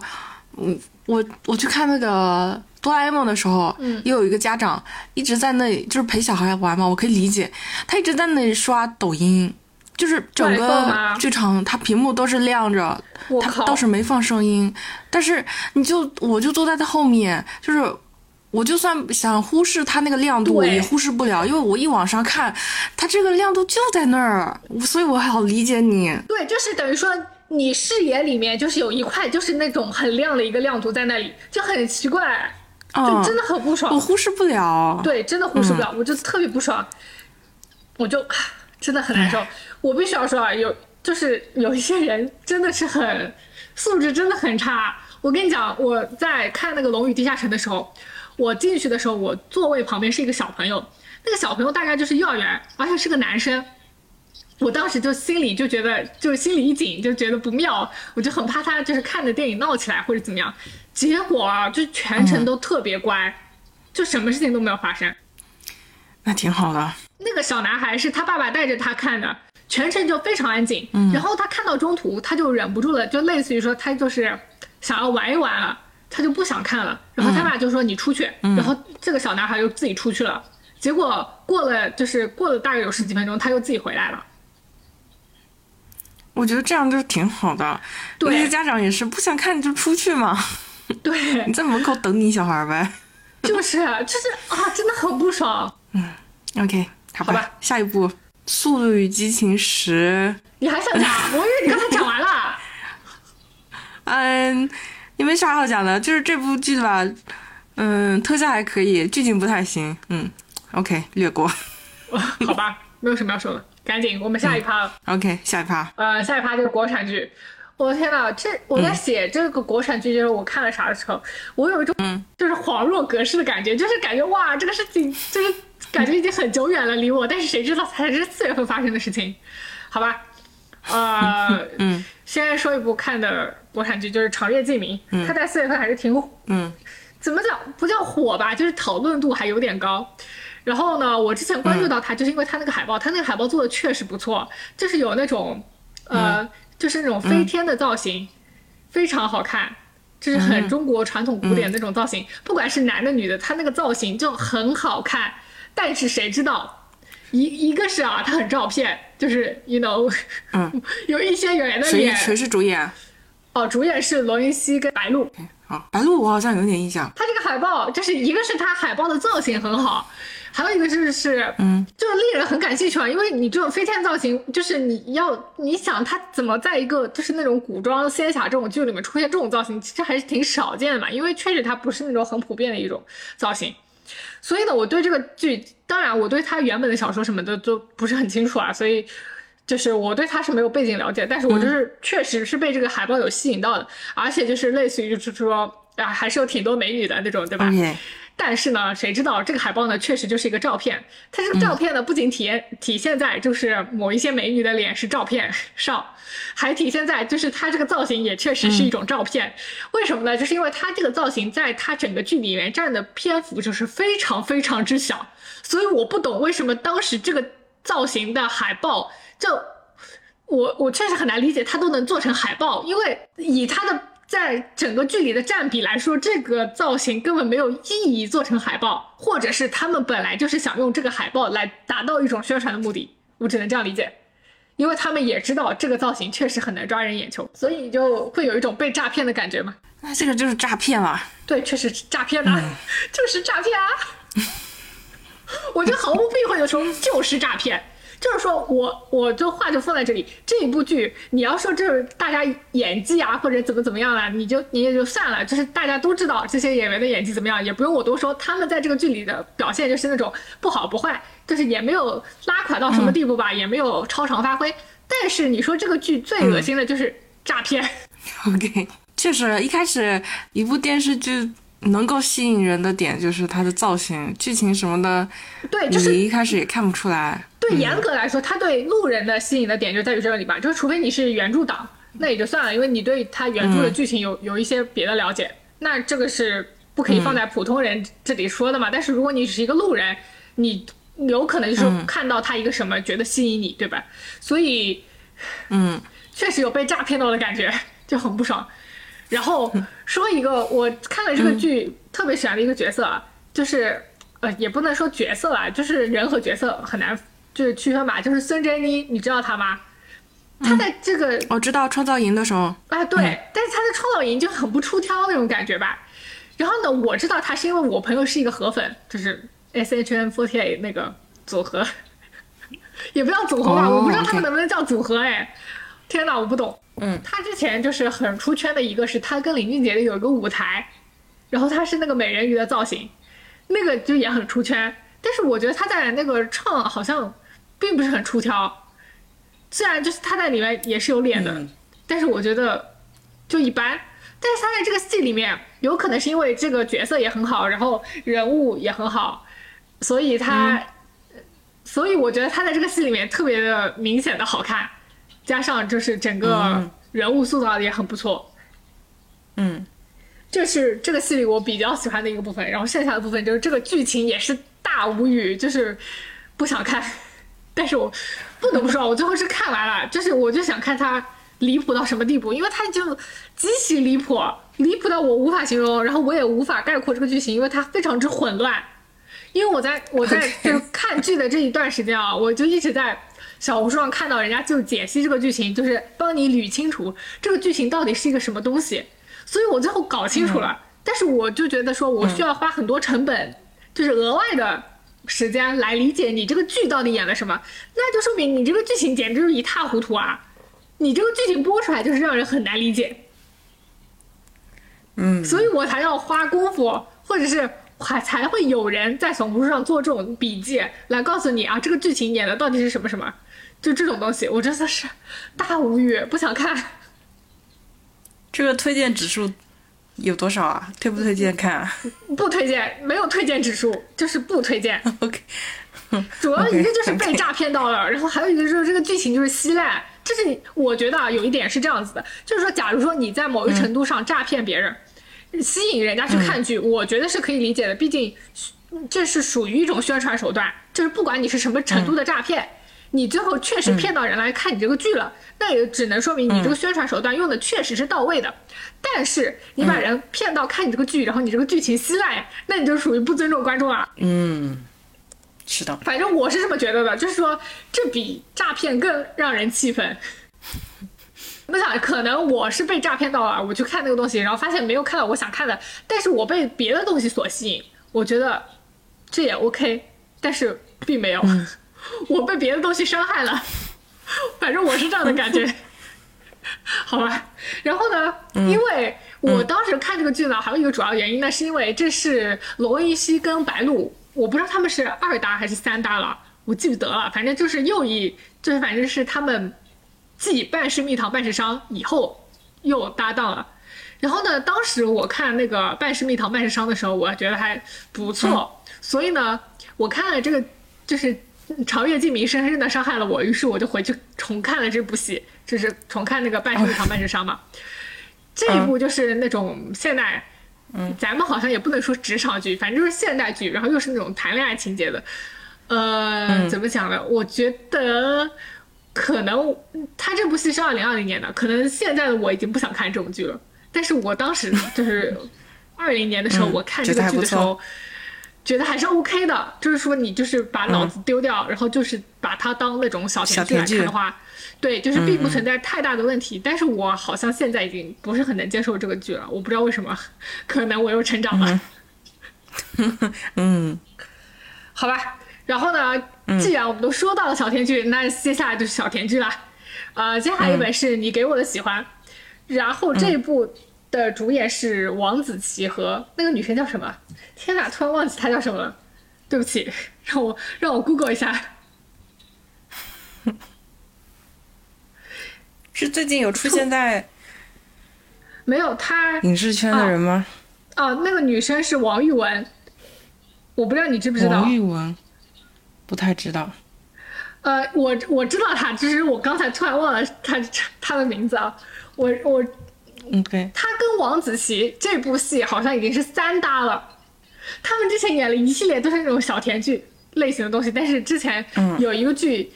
我我我去看那个哆啦 A 梦的时候，嗯。也有一个家长一直在那里，就是陪小孩玩嘛，我可以理解，他一直在那里刷抖音，就是整个剧场它屏幕都是亮着，他倒是没放声音，但是你就我就坐在他后面，就是。我就算想忽视它那个亮度，对。也忽视不了，因为我一往上看，它这个亮度就在那儿，所以我好理解你。对，就是等于说你视野里面就是有一块就是那种很亮的一个亮度在那里，就很奇怪，就嗯，真的很不爽。我忽视不了。对，真的忽视不了，我就特别不爽，我就真的很难受。我必须要说啊，有就是有一些人真的是很素质真的很差。我跟你讲，我在看那个《龙与地下城》的时候，我进去的时候，我座位旁边是一个小朋友，那个小朋友大概就是幼儿园，而且是个男生。我当时就心里就觉得，就是心里一紧，就觉得不妙，我就很怕他就是看着电影闹起来或者怎么样。结果啊，就全程都特别乖，就什么事情都没有发生。那挺好的。那个小男孩是他爸爸带着他看的，全程就非常安静。然后他看到中途，他就忍不住了，就类似于说他就是想要玩一玩了，他就不想看了。然后他爸就说你出去，然后这个小男孩就自己出去了。结果过了就是过了大概有十几分钟，他又自己回来了。我觉得这样就挺好的，对那些家长也是不想看就出去嘛，对你，在门口等你小孩呗。就是就是啊，真的很不爽。嗯 OK，好吧，好吧下一步《速度与激情十》。你还想讲？我以为你刚才讲完了。嗯，也没啥好讲的，就是这部剧吧，嗯，特效还可以，剧情不太行。嗯，OK，略过。好吧，没有什么要说的，赶紧我们下一趴了。OK，下一趴。呃，下一趴就是国产剧。我的天呐，这我在写这个国产剧，就是我看了啥的时候，我有一种就是恍若隔世的感觉，就是感觉哇，这个事情就是感觉已经很久远了，离我，但是谁知道才是四月份发生的事情，好吧？呃，嗯，先说一部看的国产剧，就是《长月烬明》，它在四月份还是挺嗯怎么讲不叫火吧，就是讨论度还有点高。然后呢，我之前关注到他，就是因为他那个海报，他那个海报做的确实不错，就是有那种呃，就是那种飞天的造型，非常好看，就是很中国传统古典那种造型，不管是男的女的，他那个造型就很好看。但是谁知道，一一个是啊，他很照片，就是 you know，嗯，有一些演员的脸，谁谁是主演？哦，主演是罗云熙跟白鹿。好，白鹿我好像有点印象。他这个海报，就是一个是它海报的造型很好，还有一个就是是，嗯，就是令人很感兴趣啊，因为你这种飞天造型，就是你要你想它怎么在一个就是那种古装仙侠这种剧里面出现这种造型，其实还是挺少见的嘛，因为确实它不是那种很普遍的一种造型。所以呢，我对这个剧，当然我对他原本的小说什么的都不是很清楚啊，所以就是我对他是没有背景了解，但是我就是确实是被这个海报有吸引到的，而且就是类似于就是说啊，还是有挺多美女的那种，对吧但是呢，谁知道这个海报呢，确实就是一个照片。它这个照片呢，不仅体验体现在就是某一些美女的脸是照片上，还体现在就是它这个造型也确实是一种照片。为什么呢？就是因为它这个造型在它整个剧里面占的篇幅就是非常非常之小，所以我不懂为什么当时这个造型的海报就我我确实很难理解，它都能做成海报，因为以它的在整个剧里的占比来说，这个造型根本没有意义做成海报，或者是他们本来就是想用这个海报来达到一种宣传的目的，我只能这样理解。因为他们也知道这个造型确实很难抓人眼球，所以就会有一种被诈骗的感觉嘛。那这个就是诈骗了。对，确实是诈骗呐、就是诈骗啊！我就毫不避讳的说，就是诈骗。就是说我，我就话就放在这里，这一部剧，你要说就是大家演技啊，或者怎么怎么样了，你就你也就算了，就是大家都知道这些演员的演技怎么样，也不用我多说，他们在这个剧里的表现就是那种不好不坏，就是也没有拉垮到什么地步吧，也没有超常发挥。但是你说这个剧最恶心的就是诈骗，OK，确实，一开始一部电视剧能够吸引人的点就是它的造型、剧情什么的，对，就是你一开始也看不出来。对，严格来说，他对路人的吸引的点就在于这个里吧，就是除非你是原著党，那也就算了，因为你对他原著的剧情有、有一些别的了解，那这个是不可以放在普通人这里说的嘛。但是如果你只是一个路人，你有可能就是看到他一个什么、觉得吸引你，对吧？所以嗯确实有被诈骗到的感觉，就很不爽。然后说一个我看了这个剧特别喜欢的一个角色啊，就是呃也不能说角色啦，就是人和角色很难就是区分吧。就是孙珍妮，你知道她吗？她在这个我知道创造营的时候，啊对，但是她在创造营就很不出挑那种感觉吧。然后呢，我知道她是因为我朋友是一个河粉，就是 S H N 4 8那个组合，也不叫组合吧，哦我不知道他们能不能叫组合哎。天哪，我不懂。嗯，她之前就是很出圈的一个是她跟林俊杰的有一个舞台，然后她是那个美人鱼的造型，那个就也很出圈。但是我觉得他在那个唱好像并不是很出挑，虽然就是他在里面也是有脸的，嗯。但是我觉得就一般。但是他在这个戏里面，有可能是因为这个角色也很好，然后人物也很好，所以他、所以我觉得他在这个戏里面特别的明显的好看，加上就是整个人物塑造的也很不错。嗯，这是这个戏里我比较喜欢的一个部分，然后剩下的部分就是这个剧情也是大无语，就是不想看，但是我不得不说，我最后是看完了，就是我就想看他离谱到什么地步，因为他就极其离谱，离谱到我无法形容，然后我也无法概括这个剧情，因为它非常之混乱。因为我在 我在就是看剧的这一段时间啊，我就一直在小红书上看到人家就解析这个剧情，就是帮你捋清楚这个剧情到底是一个什么东西。所以我最后搞清楚了，但是我就觉得说我需要花很多成本，就是额外的时间来理解你这个剧到底演了什么，那就说明你这个剧情简直是一塌糊涂啊！你这个剧情播出来就是让人很难理解。嗯，所以我才要花功夫，或者是还才会有人在小红书上做这种笔记，来告诉你啊，这个剧情演的到底是什么什么，就这种东西，我真的是大无语，不想看。这个推荐指数有多少啊？推不推荐看啊 不推荐，没有推荐指数，就是不推荐。OK，主要一个就是被诈骗到了，然后还有一个就是这个剧情就是稀烂。这是你我觉得啊，有一点是这样子的，就是说，假如说你在某一程度上诈骗别人，吸引人家去看剧，我觉得是可以理解的，毕竟这是属于一种宣传手段，就是不管你是什么程度的诈骗。你最后确实骗到人来看你这个剧了，那也只能说明你这个宣传手段用的确实是到位的。但是你把人骗到看你这个剧，然后你这个剧情稀烂，那你就属于不尊重观众了。嗯，是的，反正我是这么觉得的，就是说这比诈骗更让人气愤。我想可能我是被诈骗到了，我去看那个东西，然后发现没有看到我想看的，但是我被别的东西所吸引，我觉得这也 OK，但是并没有，我被别的东西伤害了，反正我是这样的感觉。好吧，然后呢？因为我当时看这个剧呢，还有一个主要原因呢，是因为这是罗云熙跟白鹿，我不知道他们是二搭还是三搭了，我记不得了。反正就是又一，就是反正是他们继《半是蜜糖半是伤》以后又搭档了。然后呢，当时我看那个《半是蜜糖半是伤》的时候，我觉得还不错，所以呢，我看了这个就是长月烬明深深的伤害了我，于是我就回去重看了这部戏，就是重看那个《半是蜜糖半是伤》嘛。这一部就是那种现代，嗯，咱们好像也不能说职场剧，反正就是现代剧，然后又是那种谈恋爱情节的，呃，怎么讲呢？我觉得可能他这部戏是二零二零年的，可能现在的我已经不想看这种剧了，但是我当时就是 二零年的时候，嗯我看这个剧的时候。觉得还是 OK 的，就是说你就是把脑子丢掉，然后就是把它当那种小甜剧来看的话，对，就是并不存在太大的问题。但是我好像现在已经不是很能接受这个剧了，我不知道为什么，可能我又成长了，嗯，好吧。然后呢，既然我们都说到了小甜剧，那接下来就是小甜剧了。呃，接下来一本是你给我的喜欢，然后这一部的主演是王子奇和那个女生叫什么？天哪，突然忘记她叫什么了，对不起，让我让我 Google 一下。是最近有出现在 没有，她影视圈的人吗？哦，那个女生是王玉雯，我不知道你知不知道王。玉雯，不太知道。呃，我我知道她，只是我刚才突然忘了她她的名字啊。我我嗯，对，他跟王子奇这部戏好像已经是三搭了。他们之前演了一系列都是那种小甜剧类型的东西，但是之前有一个剧。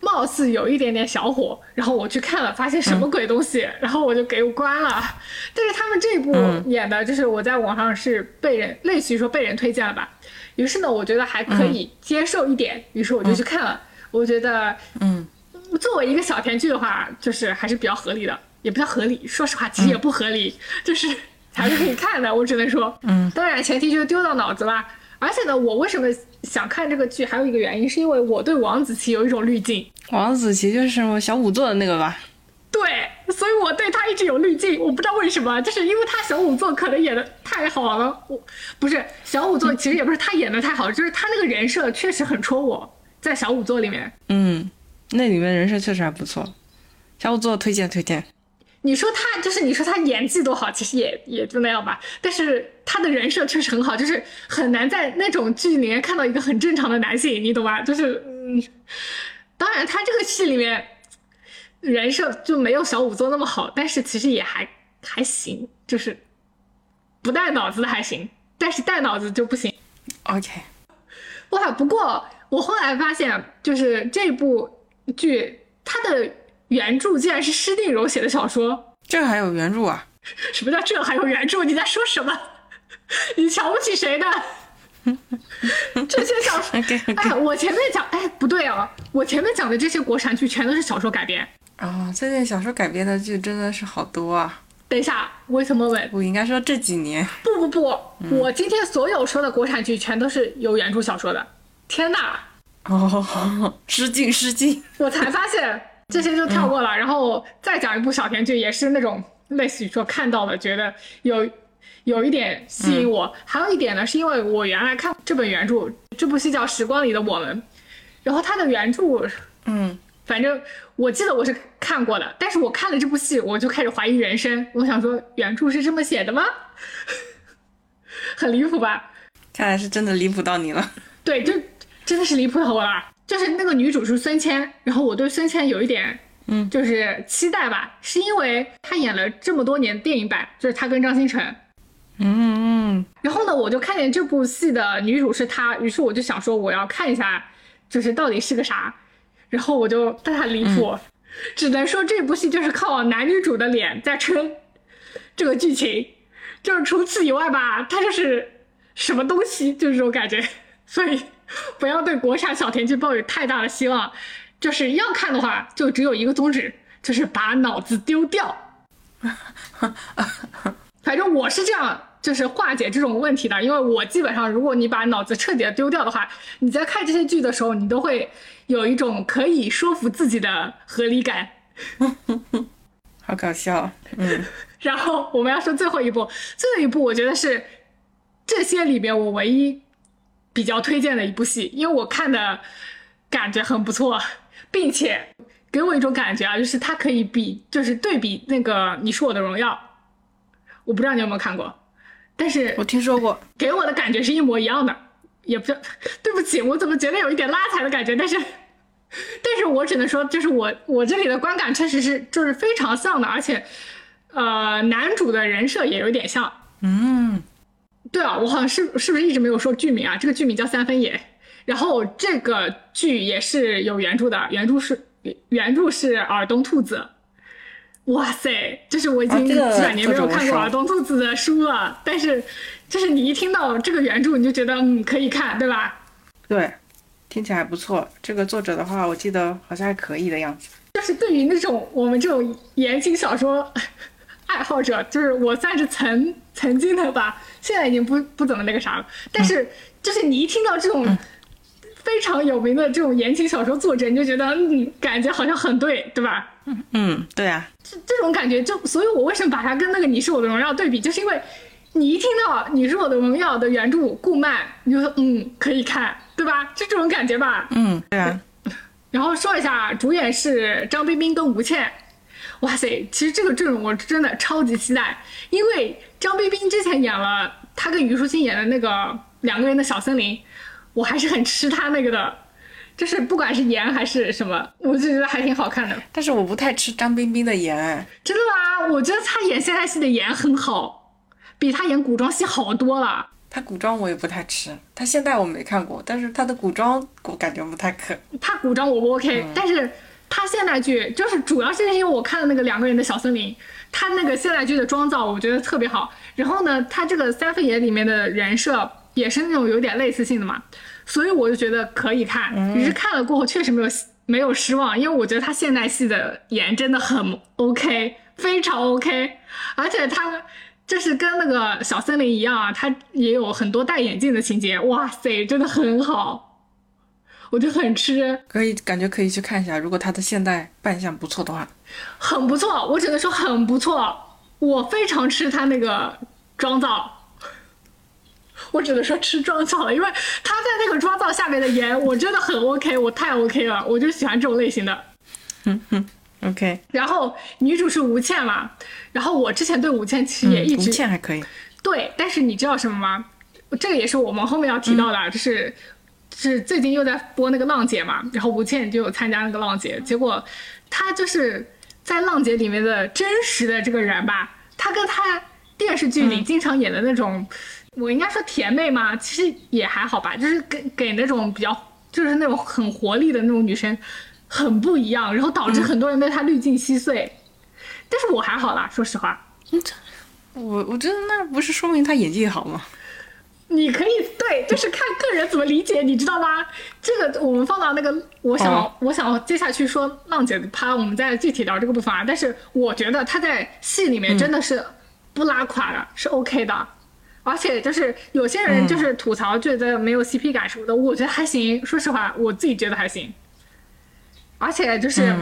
貌似有一点点小火，然后我去看了，发现什么鬼东西，然后我就给我关了。但是他们这部演的，就是我在网上是被人类似于说被人推荐了吧，于是呢，我觉得还可以接受一点，于是我就去看了。我觉得，嗯，作为一个小甜剧的话，就是还是比较合理的，也不叫合理。说实话，其实也不合理，就是还是可以看的。我只能说，嗯，当然前提就是丢到脑子啦。而且呢，我为什么想看这个剧，还有一个原因，是因为我对王子奇有一种滤镜。王子奇就是我小五座的那个吧？对，所以我对他一直有滤镜，我不知道为什么，就是因为他小五座可能演的太好了，我不是小五座，其实也不是他演的太好，就是他那个人设确实很戳我，在小五座里面。嗯，那里面人设确实还不错。小五座推荐推荐。你说他就是你说他演技多好，其实也也就那样吧。但是他的人设确实很好，就是很难在那种剧里面看到一个很正常的男性，你懂吧？就是嗯，当然他这个戏里面人设就没有小五做那么好，但是其实也还还行，就是不带脑子的还行，但是带脑子就不行。OK，哇，不过我后来发现，就是这部剧它的原著竟然是施定柔写的小说。这还有原著啊？什么叫这还有原著？你在说什么？你瞧不起谁呢？这些小说哎我前面讲，哎，不对啊，我前面讲的这些国产剧全都是小说改编。哦，最近小说改编的剧真的是好多啊！等一下，为什么问？我应该说这几年，不不不，我今天所有说的国产剧全都是有原著小说的。天哪！哦，失敬失敬。我才发现这些就跳过了，然后再讲一部小甜剧，也是那种类似于说看到了，觉得有有一点吸引我。还有一点呢，是因为我原来看这本原著，这部戏叫《时光里的我们》，然后它的原著，嗯，反正我记得我是看过的，但是我看了这部戏，我就开始怀疑人生，我想说原著是这么写的吗？很离谱吧？看来是真的离谱到你了。对，就真的是离谱到我了。就是那个女主是孙千，然后我对孙千有一点，嗯，就是期待吧，是因为她演了这么多年电影版，就是她跟张新成。嗯嗯，然后呢，我就看见这部戏的女主是她，于是我就想说我要看一下，就是到底是个啥。然后我就大大离谱，只能说这部戏就是靠男女主的脸在撑这个剧情，就是除此以外吧，它就是什么东西，就是这种感觉。所以 不要对国产小甜剧抱有太大的希望，就是要看的话，就只有一个宗旨，就是把脑子丢掉。反正我是这样，就是化解这种问题的，因为我基本上，如果你把脑子彻底的丢掉的话，你在看这些剧的时候，你都会有一种可以说服自己的合理感。好搞笑。嗯，然后我们要说最后一部，最后一部我觉得是这些里边我唯一比较推荐的一部戏，因为我看的感觉很不错，并且给我一种感觉啊，就是它可以比，就是对比那个《你是我的荣耀》，我不知道你有没有看过，但是我听说过。给我的感觉是一模一样的，也不，对不起，我怎么觉得有一点拉踩的感觉？但是，但是我只能说，就是我我这里的观感确实是就是非常像的，而且，呃，男主的人设也有点像。嗯，对啊，我好像是是不是一直没有说剧名啊？这个剧名叫《三分野》，然后这个剧也是有原著的，原著是原著是尔东兔子。哇塞，这是我已经几百年没有看过尔东兔子的书了，但是就是你一听到这个原著，你就觉得嗯可以看，对吧？对，听起来还不错。这个作者的话，我记得好像还可以的样子。就是对于那种我们这种言情小说爱好者，就是我算是曾曾经的吧，现在已经不不怎么那个啥了。但是就是你一听到这种非常有名的这种言情小说作者，你就觉得嗯，感觉好像很对，对吧？嗯嗯，对啊，这这种感觉就，所以我为什么把它跟那个《你是我的荣耀》对比，就是因为你一听到《你是我的荣耀》的原著顾漫，你就说嗯可以看，对吧？就这种感觉吧。嗯，对啊，然后说一下，主演是张彬彬跟吴倩。哇塞，其实这个阵容我真的超级期待，因为张彬彬之前演了他跟虞书欣演的那个两个人的小森林，我还是很吃他那个的，就是不管是颜还是什么，我就觉得还挺好看的。但是我不太吃张彬彬的颜。真的吗？我觉得他演现代戏的颜很好，比他演古装戏好多了。他古装我也不太吃，他现代我没看过，但是他的古装我感觉不太可。他古装我不 OK，、但是他现代剧就是主要是因为我看了那个两个人的小森林，他那个现代剧的妆造我觉得特别好。然后呢，他这个三分野里面的人设也是那种有点类似性的嘛，所以我就觉得可以看。于是看了过后确实没有没有失望，因为我觉得他现代戏的演真的很 OK，非常 OK，而且他。就是跟那个小森林一样啊，他也有很多戴眼镜的情节，哇塞，真的很好，我就很吃。可以感觉可以去看一下，如果他的现代扮相不错的话。很不错，我只能说很不错，我非常吃他那个妆造。我只能说吃妆造了，因为他在那个妆造下面的颜，我真的很 OK，我太 OK 了，我就喜欢这种类型的。OK，然后女主是吴倩嘛，然后我之前对吴倩其实也一嗯、直、吴倩还可以。对，但是你知道什么吗？这个也是我们后面要提到的，就是是最近又在播那个浪姐嘛，然后吴倩就有参加那个浪姐，结果她就是在浪姐里面的真实的这个人吧，她跟她电视剧里经常演的那种，我应该说甜妹嘛，其实也还好吧，就是给给那种比较就是那种很活力的那种女生很不一样，然后导致很多人被她滤镜稀碎，但是我还好啦，说实话。我我觉得那不是说明她演技好吗？你可以对，就是看个人怎么理解，你知道吗？这个我们放到那个，我想、哦我想接下去说浪姐的趴，我们再具体聊这个部分啊。但是我觉得她在戏里面真的是不拉垮的，是 OK 的。而且就是有些人就是吐槽觉得没有 CP 感什么的，我觉得还行。说实话，我自己觉得还行。而且就是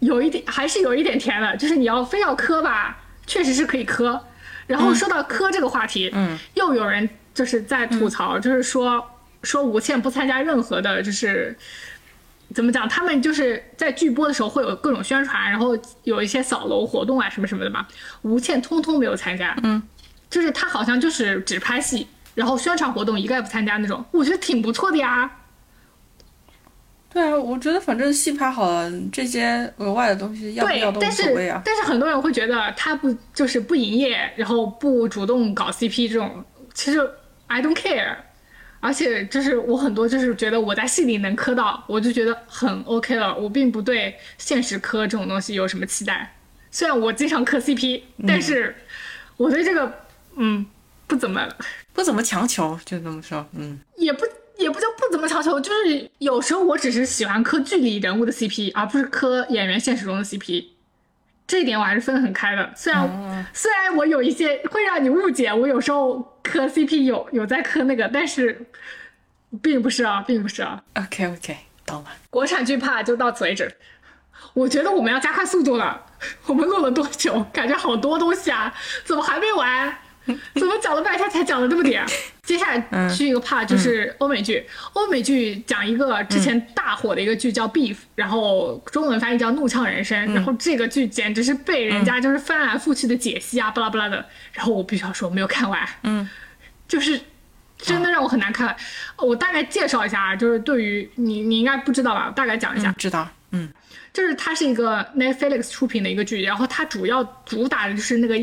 有一点，还是有一点甜的，就是你要非要磕吧，确实是可以磕。然后说到磕这个话题，嗯，又有人就是在吐槽，就是说说吴倩不参加任何的，就是怎么讲，他们就是在剧播的时候会有各种宣传，然后有一些扫楼活动啊什么什么的嘛，吴倩通通没有参加，嗯，就是他好像就是只拍戏，然后宣传活动一概不参加那种，我觉得挺不错的呀。对啊，我觉得反正戏拍好了，这些额外的东西要不要，都无所谓啊。但是很多人会觉得他不就是不营业，然后不主动搞 CP 这种，其实 I don't care。而且就是我很多就是觉得我在戏里能磕到，我就觉得很 OK 了。我并不对现实磕这种东西有什么期待。虽然我经常磕 CP，但是我对这个嗯不怎么不怎么强求，就这么说。嗯，也不也不叫不怎么强求，就是有时候我只是喜欢磕剧里人物的 CP，而不是磕演员现实中的 CP。这一点我还是分得很开的。虽然、虽然我有一些会让你误解，我有时候磕 CP 有有在磕那个，但是并不是啊，并不是啊。OK OK，懂了。国产剧怕就到此为止。我觉得我们要加快速度了。我们录了多久？感觉好多东西啊，怎么还没完？怎么讲了半天才讲了这么点？接下来去一个 part 就是欧美剧。欧美剧讲一个之前大火的一个剧叫《Beef》，然后中文翻译叫《怒呛人生》。然后这个剧简直是被人家就是翻来覆去的解析啊，巴拉巴拉的。然后我必须要说，没有看完。嗯，就是真的让我很难看。我大概介绍一下啊，就是对于你，你应该不知道吧？我大概讲一下。知道。嗯就是它是一个 Netflix 出品的一个剧，然后它主要主打的就是那个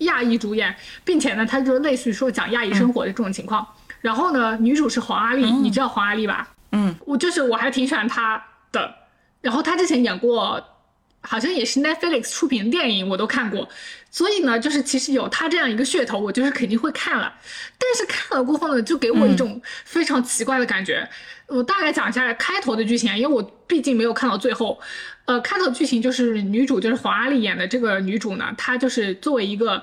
亚裔主演，并且呢，它就类似于说讲亚裔生活的这种情况。然后呢，女主是黄阿丽，你知道黄阿丽吧？嗯，我就是我还挺喜欢她的。然后她之前演过，好像也是 Netflix 出品的电影，我都看过。所以呢，就是其实有她这样一个噱头，我就是肯定会看了。但是看了过后呢，就给我一种非常奇怪的感觉。我大概讲一下开头的剧情，因为我毕竟没有看到最后。呃，开头剧情就是女主就是黄阿丽演的这个女主呢，她就是作为一个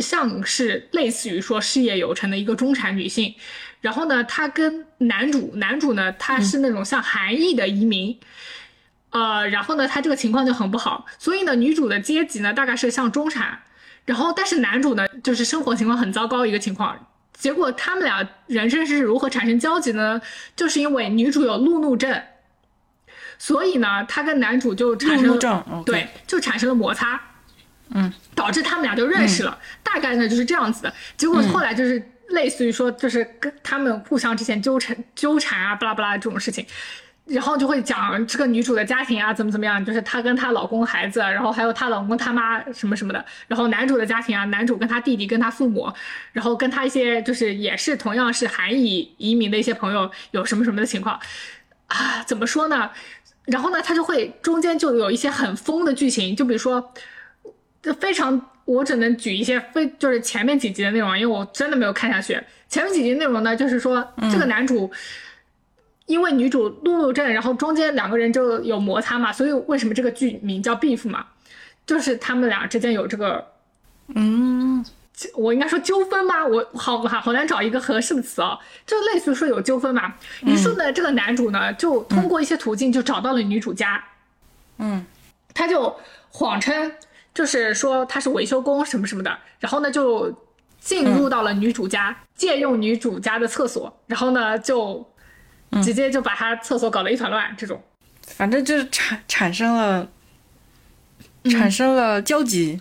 像是类似于说事业有成的一个中产女性，然后呢，她跟男主，男主呢他是那种像韩裔的移民。呃，然后呢，他这个情况就很不好，所以呢，女主的阶级呢大概是像中产，然后但是男主呢就是生活情况很糟糕一个情况，结果他们俩人生是如何产生交集呢？就是因为女主有路怒症，所以呢，她跟男主就产生了对，就产生了摩擦，嗯，导致他们俩就认识了，大概呢就是这样子的。结果后来就是类似于说，就是跟他们互相之间纠缠纠缠啊，巴拉巴拉这种事情。然后就会讲这个女主的家庭啊，怎么怎么样，就是她跟她老公、孩子，然后还有她老公他妈什么什么的。然后男主的家庭啊，男主跟他弟弟、跟他父母，然后跟他一些就是也是同样是韩裔移民的一些朋友有什么什么的情况啊？怎么说呢？然后呢，他就会中间就有一些很疯的剧情，就比如说，就非常，我只能举一些非就是前面几集的内容，因为我真的没有看下去。前面几集内容呢，就是说这个男主。因为女主路怒症，然后中间两个人就有摩擦嘛，所以为什么这个剧名叫 Beef 嘛，就是他们俩之间有这个，嗯我应该说纠纷吗？我好好好难找一个合适的词啊，就类似于说有纠纷嘛。于是呢，这个男主呢就通过一些途径就找到了女主家，嗯。他就谎称就是说他是维修工什么什么的，然后呢就进入到了女主家，借用女主家的厕所，然后呢就直接就把他厕所搞得一团乱，这种。反正就是产产生了产生了交集，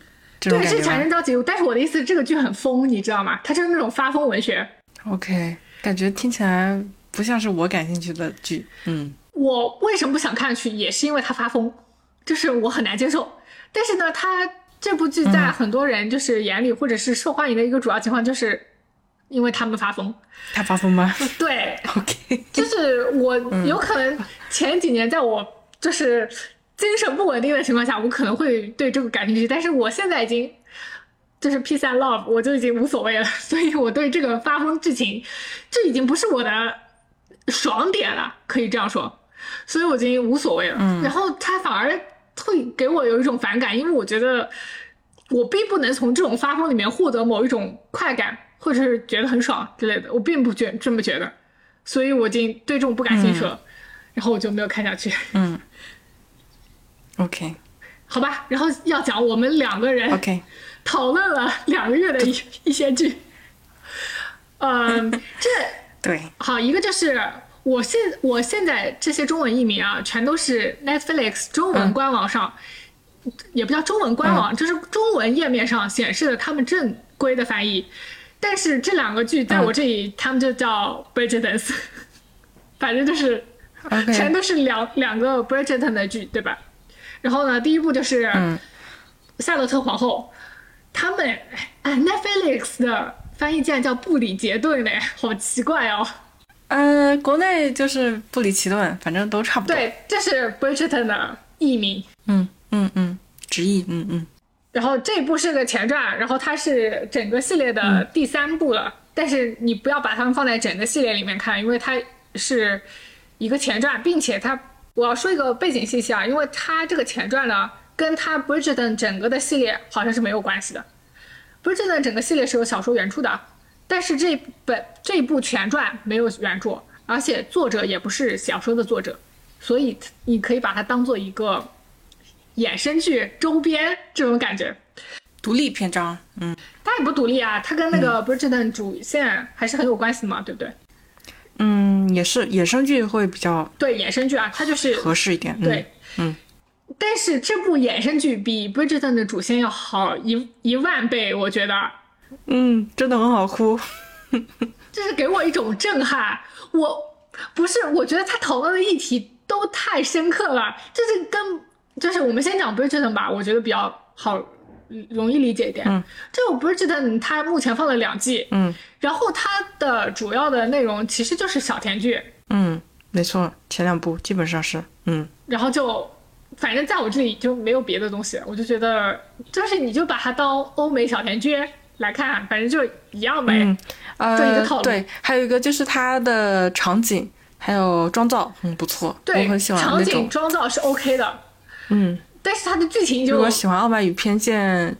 这种对，是感觉吧产生着急。但是我的意思，这个剧很疯，你知道吗？它就是那种发疯文学。OK，感觉听起来不像是我感兴趣的剧。嗯，我为什么不想看下去，也是因为它发疯，就是我很难接受。但是呢，它这部剧在很多人就是眼里，或者是受欢迎的一个主要情况，就是因为他们发疯。他发疯吗？对，OK，就是我有可能前几年在我就是精神不稳定的情况下，我可能会对这个感兴趣，但是我现在已经就是 peace and love，我就已经无所谓了，所以我对这个发疯剧情，这已经不是我的爽点了，可以这样说，所以我已经无所谓了。然后他反而会给我有一种反感，因为我觉得我并不能从这种发疯里面获得某一种快感，或者是觉得很爽之类的，我并不觉这么觉得，所以我已经对这种不感兴趣了，然后我就没有看下去。OK 好吧，然后要讲我们两个人 OK，讨论了两个月的一一些剧，嗯，这对，好一个就是我现我现在这些中文译名啊，全都是 Netflix 中文官网上，也不叫中文官网，就是中文页面上显示的他们正规的翻译。但是这两个剧在我这里，他们就叫 Bridgerton，反正就是全都是两两个 Bridgerton 的剧，对吧？然后呢，第一部就是嗯夏洛特皇后，他们哎 Netflix 的翻译竟然叫布里杰顿嘞，好奇怪哦。嗯，国内就是布里奇顿，反正都差不多。，对，这是 Bridgerton 的译名。嗯嗯嗯，直译，嗯嗯然后这一部是个前传，然后它是整个系列的第三部了。但是你不要把它们放在整个系列里面看，因为它是一个前传，并且它我要说一个背景信息啊，因为它这个前传呢，跟它 Bridgerton 整个的系列好像是没有关系的。Bridgerton 整个系列是有小说原著的，但是这本这一部前传没有原著，而且作者也不是小说的作者，所以你可以把它当做一个衍生剧周边这种感觉。独立篇章，嗯它也不独立啊，它跟那个 Bridgerton 主线还是很有关系的嘛，对不对？嗯，也是衍生剧会比较对，衍生剧啊，它就是合适一点。嗯、对，嗯。但是这部衍生剧比 Bridgerton 的主线要好一一万倍，我觉得，嗯，真的很好哭。这是给我一种震撼。我不是，我觉得他讨论的议题都太深刻了，这是跟就是我们先讲 Bridgerton 吧，我觉得比较好，嗯容易理解一点。嗯，这部 Bridgerton 它目前放了两季，嗯。然后它的主要的内容其实就是小甜剧，嗯，没错，前两部基本上是，嗯。然后就反正在我这里就没有别的东西，我就觉得就是你就把它当欧美小甜剧来看，反正就一样呗。嗯，呃这一个套，路。对，还有一个就是它的场景还有妆造很不错，对，我很喜欢场景。妆造是 OK 的，嗯，但是它的剧情就如果喜欢《傲慢与偏见》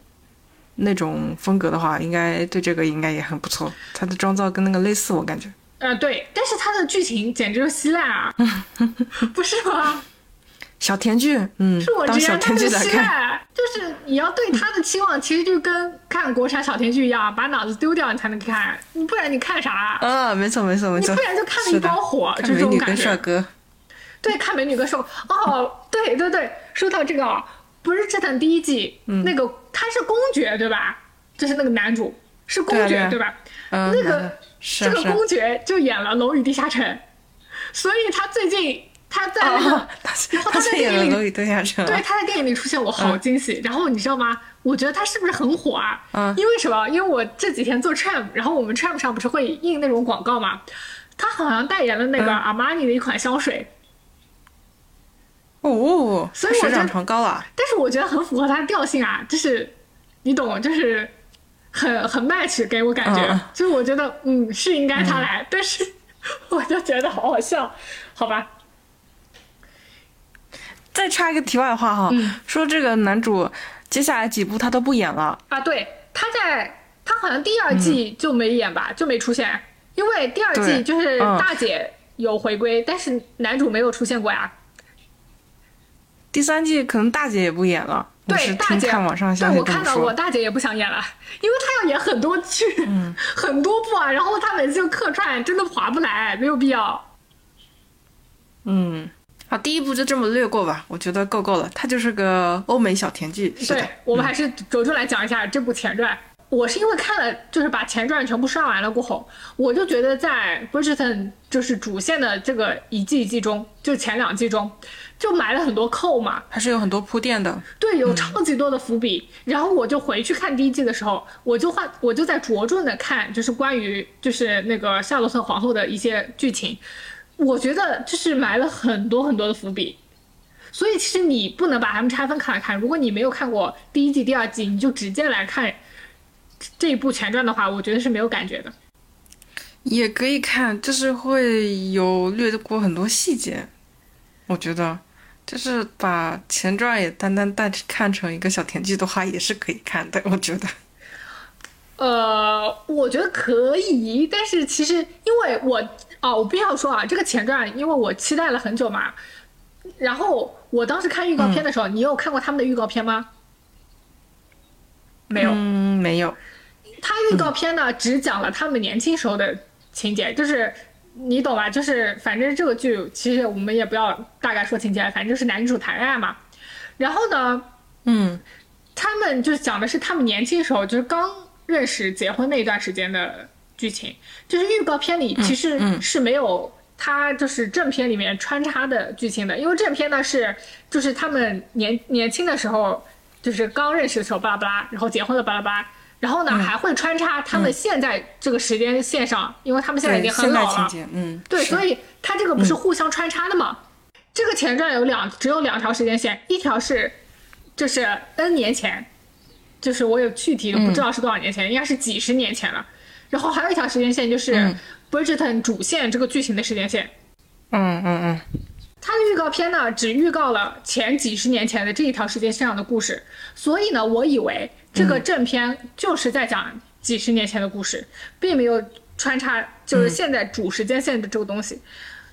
那种风格的话，应该对这个应该也很不错。它的妆造跟那个类似，我感觉。呃对，但是它的剧情简直就稀烂啊，不是吗？小甜剧，嗯是我，当觉得它就小甜剧来看。稀烂，就是你要对它的期望，其实就跟看国产小甜剧一样，把脑子丢掉你才能看，你不然你看啥？啊，没错没错没错你不，然就看了一包火，就这种感觉。跟帅哥。对，看美女跟瘦哦，对对对，说到这个啊，不是这档第一季、嗯那个他是公爵对吧？就是那个男主是公爵对啊对啊吧？嗯，那个这个公爵就演了《龙与地下城》，所以他最近他在那个、哦，他然后他在电影里对下城》对啊。他在电影里出现，我好惊喜。然后你知道吗？我觉得他是不是很火啊？嗯因为什么？因为我这几天做 tram，然后我们 tram 上不是会印那种广告嘛？他好像代言了那个嗯阿玛尼的一款香水，哦，所以我觉得船高了。但是我觉得很符合他的调性啊，就是你懂，就是很很 match 给我感觉，就是我觉得嗯是应该他来，但是 我就觉得好好笑，好吧？再插一个题外话哈，嗯说这个男主接下来几部他都不演了。啊，对，他在他好像第二季就没演吧，就没出现，因为第二季就是嗯大姐有回归，但是男主没有出现过呀。第三季可能大姐也不演了，对，大姐，看网上消息对我看到过，大姐也不想演了，因为她要演很多剧，嗯 很多部啊，然后她每次就客串，真的划不来，没有必要。嗯，好，第一部就这么略过吧，我觉得够够了。它就是个欧美小甜剧，对，，我们还是着重来讲一下这部前传。我是因为看了，就是把前传全部刷完了过后，我就觉得在 Bridgerton 就是主线的这个一季一季中，就前两季中，就埋了很多扣嘛，还是有很多铺垫的。对，有超级多的伏笔。然后我就回去看第一季的时候，我就换，我就在着重的看，就是关于就是那个夏洛特皇后的一些剧情，我觉得就是埋了很多很多的伏笔。所以其实你不能把它们拆分开来看。如果你没有看过第一季、第二季，你就直接来看这一部前传的话，我觉得是没有感觉的。也可以看，就是会有略过很多细节。我觉得，就是把前传也单单带看成一个小甜剧的话，也是可以看的。我觉得，呃，我觉得可以，但是其实因为我哦，我必须要说啊，这个前传，因为我期待了很久嘛。然后我当时看预告片的时候，你有看过他们的预告片吗？没有，嗯，没有。他预告片呢，只讲了他们年轻时候的情节，就是你懂吧？就是反正这个剧，其实我们也不要大概说情节，反正就是男女主谈恋爱嘛。然后呢，嗯，他们就讲的是他们年轻时候，就是刚认识、结婚那一段时间的剧情。就是预告片里其实是没有。他就是正片里面穿插的剧情的，因为正片呢是就是他们年年轻的时候，就是刚认识的时候巴拉巴拉，然后结婚了巴拉巴拉，然后呢还会穿插他们现在这个时间线上，因为他们现在已经很老了，嗯，对，所以他这个不是互相穿插的嘛？这个前传有两只有两条时间线，一条是就是 N 年前，就是我有具体不知道是多少年前，应该是几十年前了，然后还有一条时间线就是。Bridgerton 主线这个剧情的时间线，嗯嗯嗯，它的预告片呢只预告了前几十年前的这一条时间线上的故事，所以呢，我以为这个正片就是在讲几十年前的故事，并没有穿插就是现在主时间线的这个东西。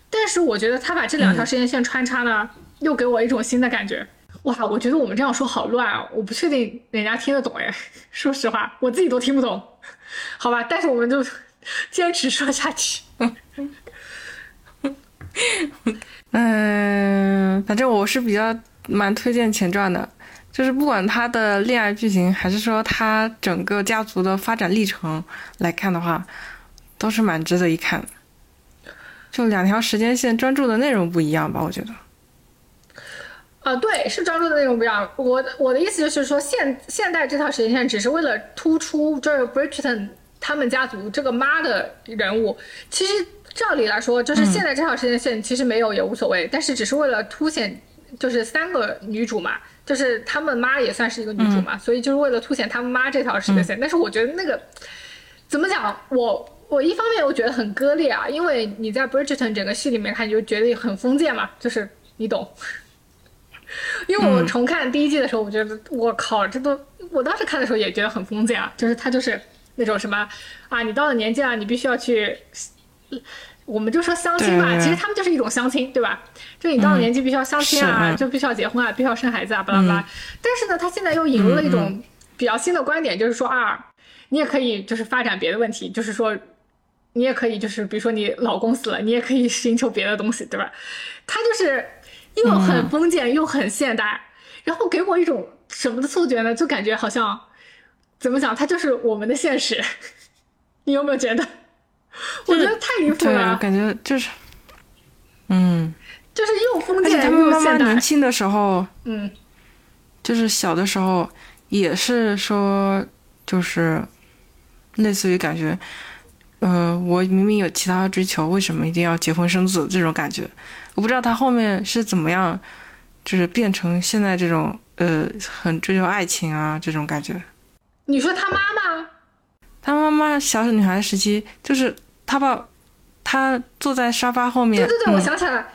但是我觉得他把这两条时间线穿插呢，又给我一种新的感觉。哇，我觉得我们这样说好乱啊，我不确定人家听得懂哎，说实话，我自己都听不懂。好吧，但是我们就。坚持说下去。嗯，反正我是比较蛮推荐前传的，就是不管他的恋爱剧情，还是说他整个家族的发展历程来看的话，都是蛮值得一看的。就两条时间线专注的内容不一样吧，我觉得。啊，对，是专注的内容不一样。我我的意思就是说，现现代这条时间线只是为了突出这 Bridgerton。他们家族这个妈的人物，其实照理来说，就是现在这条时间线其实没有也无所谓，但是只是为了凸显，就是三个女主嘛，就是他们妈也算是一个女主嘛，所以就是为了凸显他们妈这条时间线。但是我觉得那个怎么讲，我我一方面我觉得很割裂啊，因为你在 Bridgerton 整个戏里面看，你就觉得很封建嘛，就是你懂。因为我重看第一季的时候，我觉得我靠，这都我当时看的时候也觉得很封建啊，就是他就是。那种什么啊，你到了年纪了，你必须要去，我们就说相亲吧，其实他们就是一种相亲，对吧？就你到了年纪必须要相亲啊，就必须要结婚啊，必须要生孩子啊，巴拉巴拉。但是呢，他现在又引入了一种比较新的观点，就是说啊，你也可以就是发展别的问题，就是说你也可以就是比如说你老公死了，你也可以寻求别的东西，对吧？他就是又很封建又很现代，然后给我一种什么的错觉呢？就感觉好像。怎么讲？他就是我们的现实，你有没有觉得？我觉得太离谱了。感觉就是，嗯，就是又封建又现代。他们妈妈年轻的时候，嗯，就是小的时候也是说，就是类似于感觉，呃，我明明有其他追求，为什么一定要结婚生子？这种感觉，我不知道他后面是怎么样，就是变成现在这种呃，很追求爱情啊这种感觉。你说他妈妈，他妈妈小女孩时期就是他爸，他坐在沙发后面。对对对，我想起来了，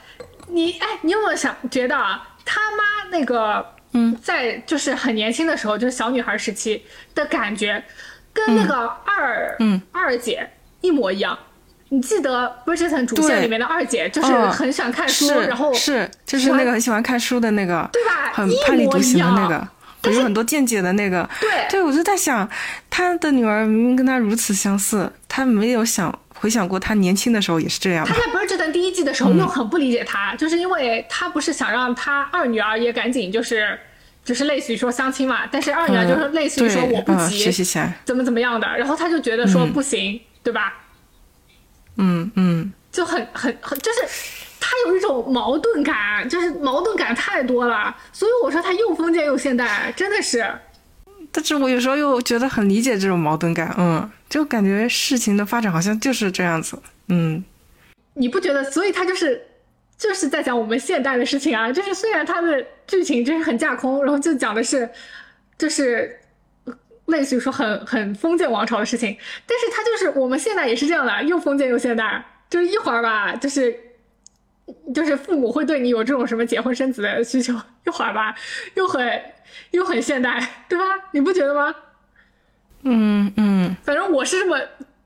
你哎，你有没有想觉得啊，他妈那个嗯，在就是很年轻的时候，就是小女孩时期的感觉，跟那个二嗯二姐一模一样。你记得《Bridgerton》主线里面的二姐，就是很喜欢看书，然后是就是那个很喜欢看书的那个，对吧？很叛逆独行的那个。有很多见解的那个，对，对我就在想，他的女儿明明跟他如此相似，他没有想回想过他年轻的时候也是这样。他在《不是这段第一季的时候又很不理解他，就是因为他不是想让他二女儿也赶紧就是就是类似于说相亲嘛，但是二女儿就是类似于说我不嗯急，学习起来，怎么怎么样的，然后他就觉得说不行，对吧？嗯嗯，就很很很，就是他有一种矛盾感，就是矛盾感太多了，所以我说他又封建又现代，真的是。但是我有时候又觉得很理解这种矛盾感，嗯，就感觉事情的发展好像就是这样子，嗯你不觉得？所以他就是就是在讲我们现代的事情啊，就是虽然他的剧情就是很架空，然后就讲的是就是类似于说很很封建王朝的事情，但是他就是我们现在也是这样的，又封建又现代，就是一会儿吧，就是。就是父母会对你有这种什么结婚生子的需求，一会儿吧，又很又很现代，对吧？你不觉得吗？嗯嗯，反正我是这么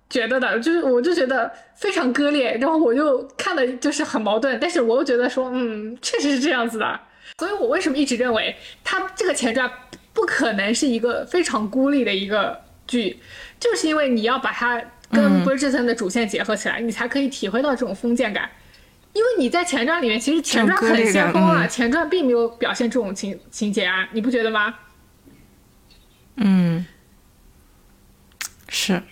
觉得的，就是我就觉得非常割裂，然后我就看的就是很矛盾，但是我又觉得说，嗯，确实是这样子的，所以我为什么一直认为它这个前传不可能是一个非常孤立的一个剧，就是因为你要把它跟嗯 Bridgerton 的主线结合起来，你才可以体会到这种封建感。因为你在前传里面，其实前传很先锋啊，前传并没有表现这种情情节啊，你不觉得吗？嗯，是，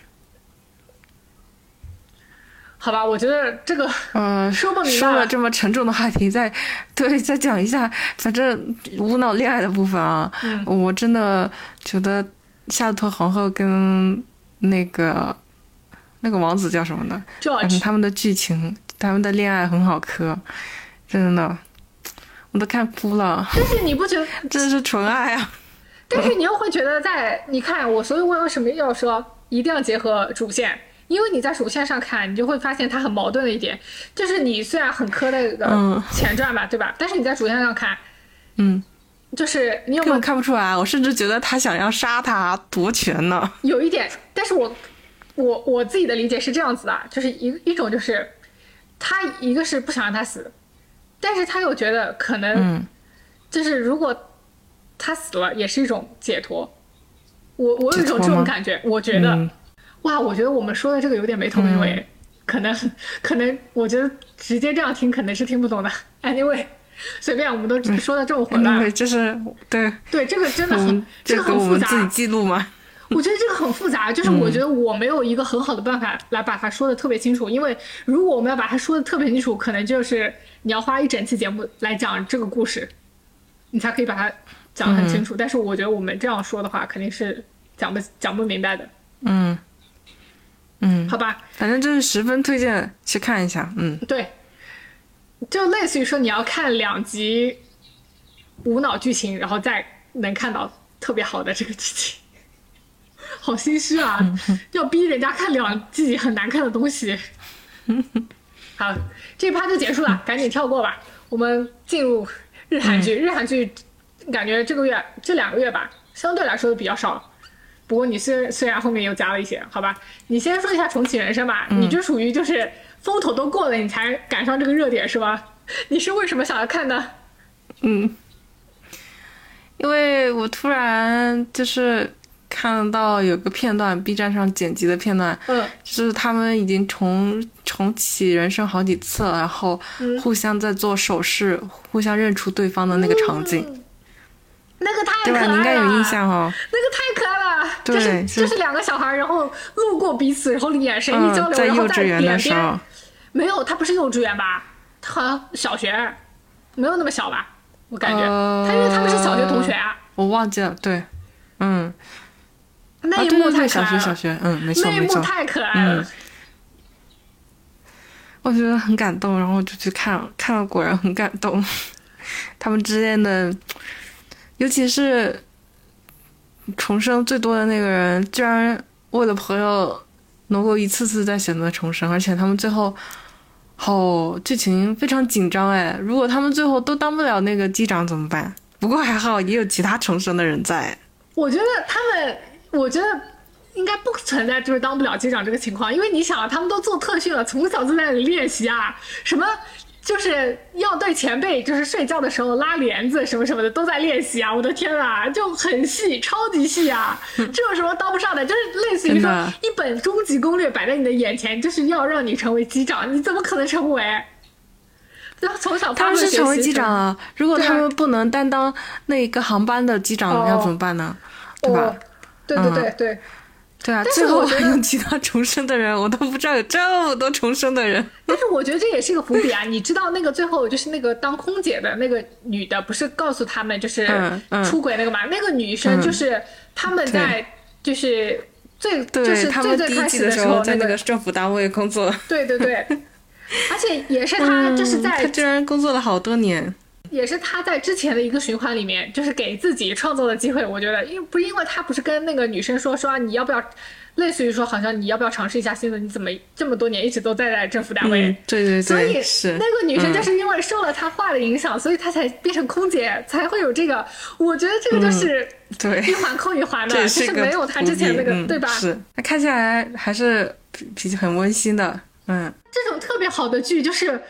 好吧，我觉得这个嗯，说不明白。说了这么沉重的话题，再 对再讲一下，反正无脑恋爱的部分啊，嗯。我真的觉得夏洛特皇后跟那个那个王子叫什么呢？他们的剧情，他们的恋爱很好磕，真的，我都看哭了，但是你不觉得？真的是纯爱啊！但是你又会觉得在，你看我，所以我为什么要说一定要结合主线？因为你在主线上看，你就会发现它很矛盾的一点，就是你虽然很磕那个嗯前传吧，对吧？但是你在主线上看，嗯，就是你有没有看不出来，我甚至觉得他想要杀他夺权呢。有一点？但是我我我自己的理解是这样子的，就是一一种就是他一个是不想让他死，但是他又觉得可能嗯就是如果他死了也是一种解脱。我我有一种这种感觉，我觉得。嗯哇，我觉得我们说的这个有点没头没尾，可能可能，我觉得直接这样听可能是听不懂的。Anyway，随便，我们都说的这么混乱。对，就是对，对，这个真的很，这这个很复杂。个我们自己记录嘛。我觉得这个很复杂，就是我觉得我没有一个很好的办法来把它说的特别清楚，因为如果我们要把它说的特别清楚，可能就是你要花一整期节目来讲这个故事，你才可以把它讲得很清楚。但是我觉得我们这样说的话，肯定是讲不讲不明白的，嗯嗯，好吧？反正就是十分推荐去看一下。嗯，对，就类似于说你要看两集无脑剧情，然后再能看到特别好的这个剧情，好心虚啊！要逼人家看两季很难看的东西。好，这趴就结束了，赶紧跳过吧。我们进入日韩剧，日韩剧感觉这个月这两个月吧，相对来说比较少。不过你虽虽然后面又加了一些，好吧？你先说一下重启人生吧，你这属于就是风头都过了，你才赶上这个热点是吧？你是为什么想要看呢？嗯，因为我突然就是看到有个片段，B 站上剪辑的片段，嗯。就是他们已经重重启人生好几次了，然后嗯。互相在做手势，互相认出对方的那个场景，嗯。那个太可对吧？爱了，你应该有印象哦。那个太可爱了，对就是是。就是两个小孩，然后路过彼此，然后眼神一交嗯，流，在然后在幼稚园脸边的时候，没有，他不是幼稚园吧？他好像小学，没有那么小吧？我感觉、呃他因为他们是小学同学啊，我忘记了，对，嗯，啊，那一对对对，幕太可爱了，小学小学，嗯，没错那一没错，幕太可爱了。嗯我觉得很感动，然后我就去看了，看了果然很感动，他们之间的，尤其是重生最多的那个人，居然为了朋友能够一次次在选择重生，而且他们最后。好，剧情非常紧张哎！如果他们最后都当不了那个机长怎么办？不过还好，也有其他重生的人在。我觉得他们，我觉得应该不存在就是当不了机长这个情况，因为你想啊，他们都做特训了，从小就在那里练习啊，什么就是要对前辈就是睡觉的时候拉帘子什么什么的都在练习啊！我的天啊，就很细，超级细啊！这有什么当不上的？就是类似于说一本终极攻略摆在你的眼前，就是要让你成为机长，你怎么可能成为？然后从小他们是成为机长啊，如果他们不能担当那个航班的机长，哦要怎么办呢？对吧？哦对对对对，对啊，但是最后我觉得还有其他重生的人，我都不知道有这么多重生的人。但是我觉得这也是一个伏笔啊！你知道那个最后就是那个当空姐的那个女的，不是告诉他们就是出轨那个嘛？那个女生就是他们在就是最就是最最开始的时候，在那个个政府单位工作，对对对，而且也是他就是嗯他在居然工作了好多年。也是他在之前的一个循环里面，就是给自己创造的机会。我觉得，因为不是因为他不是跟那个女生说说、啊、你要不要，类似于说好像你要不要尝试一下新的？你怎么这么多年一直都待在政府单位？嗯，对对所以，是那个女生就嗯是因为受了他话的影响，所以她才变成空姐，才会有这个。我觉得这个就是对一环扣一环的，这也 就是是没有他之前那个，嗯对吧？是，那看起来还是脾气很温馨的。嗯，这种特别好的剧，就是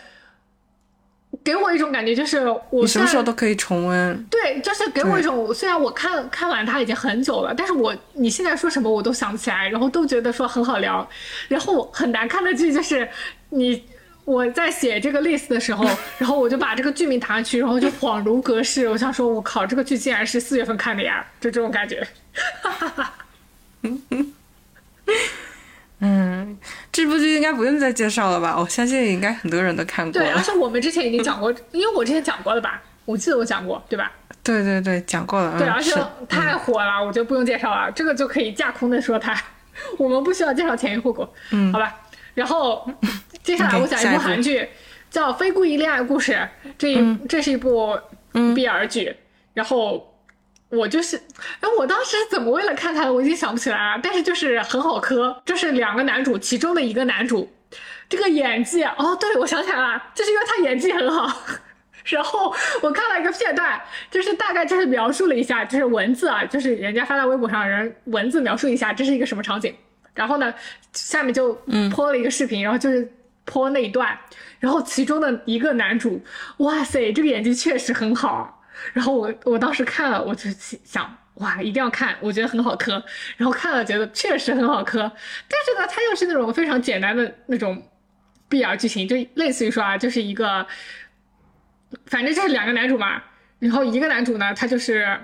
给我一种感觉，就是我什么时候都可以重温。对，就是给我一种，虽然我看看完它已经很久了，但是我你现在说什么我都想不起来，然后都觉得说很好聊。然后很难看的剧就是你我在写这个 list 的时候，然后我就把这个剧名打上去，然后就恍如隔世。我想说，我靠，这个剧竟然是四月份看的呀，就这种感觉。嗯，这部剧应该不用再介绍了吧？我相信应该很多人都看过对，而。且我们之前已经讲过，因为我之前讲过了吧？我记得我讲过，对吧？对对对，讲过了。对，嗯、而且太火了，我就不用介绍了，这个就可以架空的说它，我们不需要介绍前因后果，嗯好吧？然后 接下来我讲一部部韩剧，叫《非故意恋爱故事》，这一、嗯这是一部 BL 剧，然后。我就是，哎，我当时怎么为了看他的，我已经想不起来了。但是就是很好磕，就是两个男主，其中的一个男主，这个演技，哦，对，我想起来了，就是因为他演技很好。然后我看了一个片段，就是大概就是描述了一下，就是文字啊，就是人家发在微博上，人文字描述一下这是一个什么场景。然后呢，下面就播了一个视频，然后就是播那一段，然后其中的一个男主，哇塞，这个演技确实很好。然后我我当时看了，我就想，哇，一定要看，我觉得很好磕。然后看了，觉得确实很好磕。但是呢，它又是那种非常简单的那种 BL 剧情，就类似于说啊，就是一个，反正就是两个男主嘛。然后一个男主呢，他就是，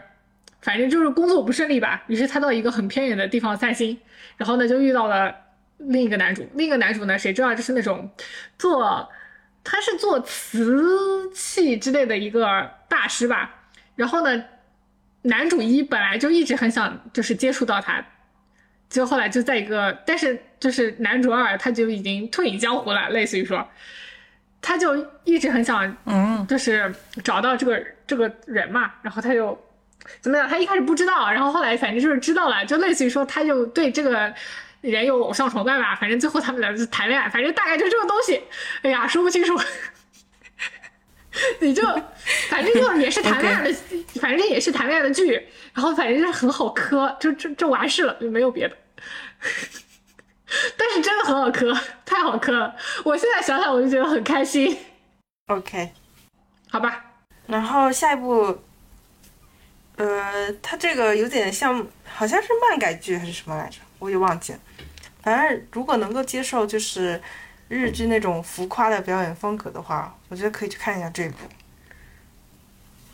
反正就是工作不顺利吧，于是他到一个很偏远的地方散心，然后呢就遇到了另一个男主。另一个男主呢，谁知道就是那种做。他是做瓷器之类的一个大师吧，然后呢，男主一本来就一直很想就是接触到他，结果后来就在一个，但是就是男主二他就已经退隐江湖了，类似于说，他就一直很想，嗯，就是找到这个这个人嘛，然后他就怎么样，他一开始不知道，然后后来反正就是知道了，就类似于说他就对这个。人有偶像崇拜吧，反正最后他们俩就谈恋爱，反正大概就这个东西。哎呀，说不清楚。你就反正就也是谈恋爱的，反正也是谈恋爱的剧，然后反正就是很好磕，就就就完事了，就没有别的。但是真的很好磕，太好磕了。我现在想想我就觉得很开心。OK，好吧。然后下一部，呃，它这个有点像，好像是漫改剧还是什么来着？我也忘记了，反正如果能够接受就是日剧那种浮夸的表演风格的话，我觉得可以去看一下这部。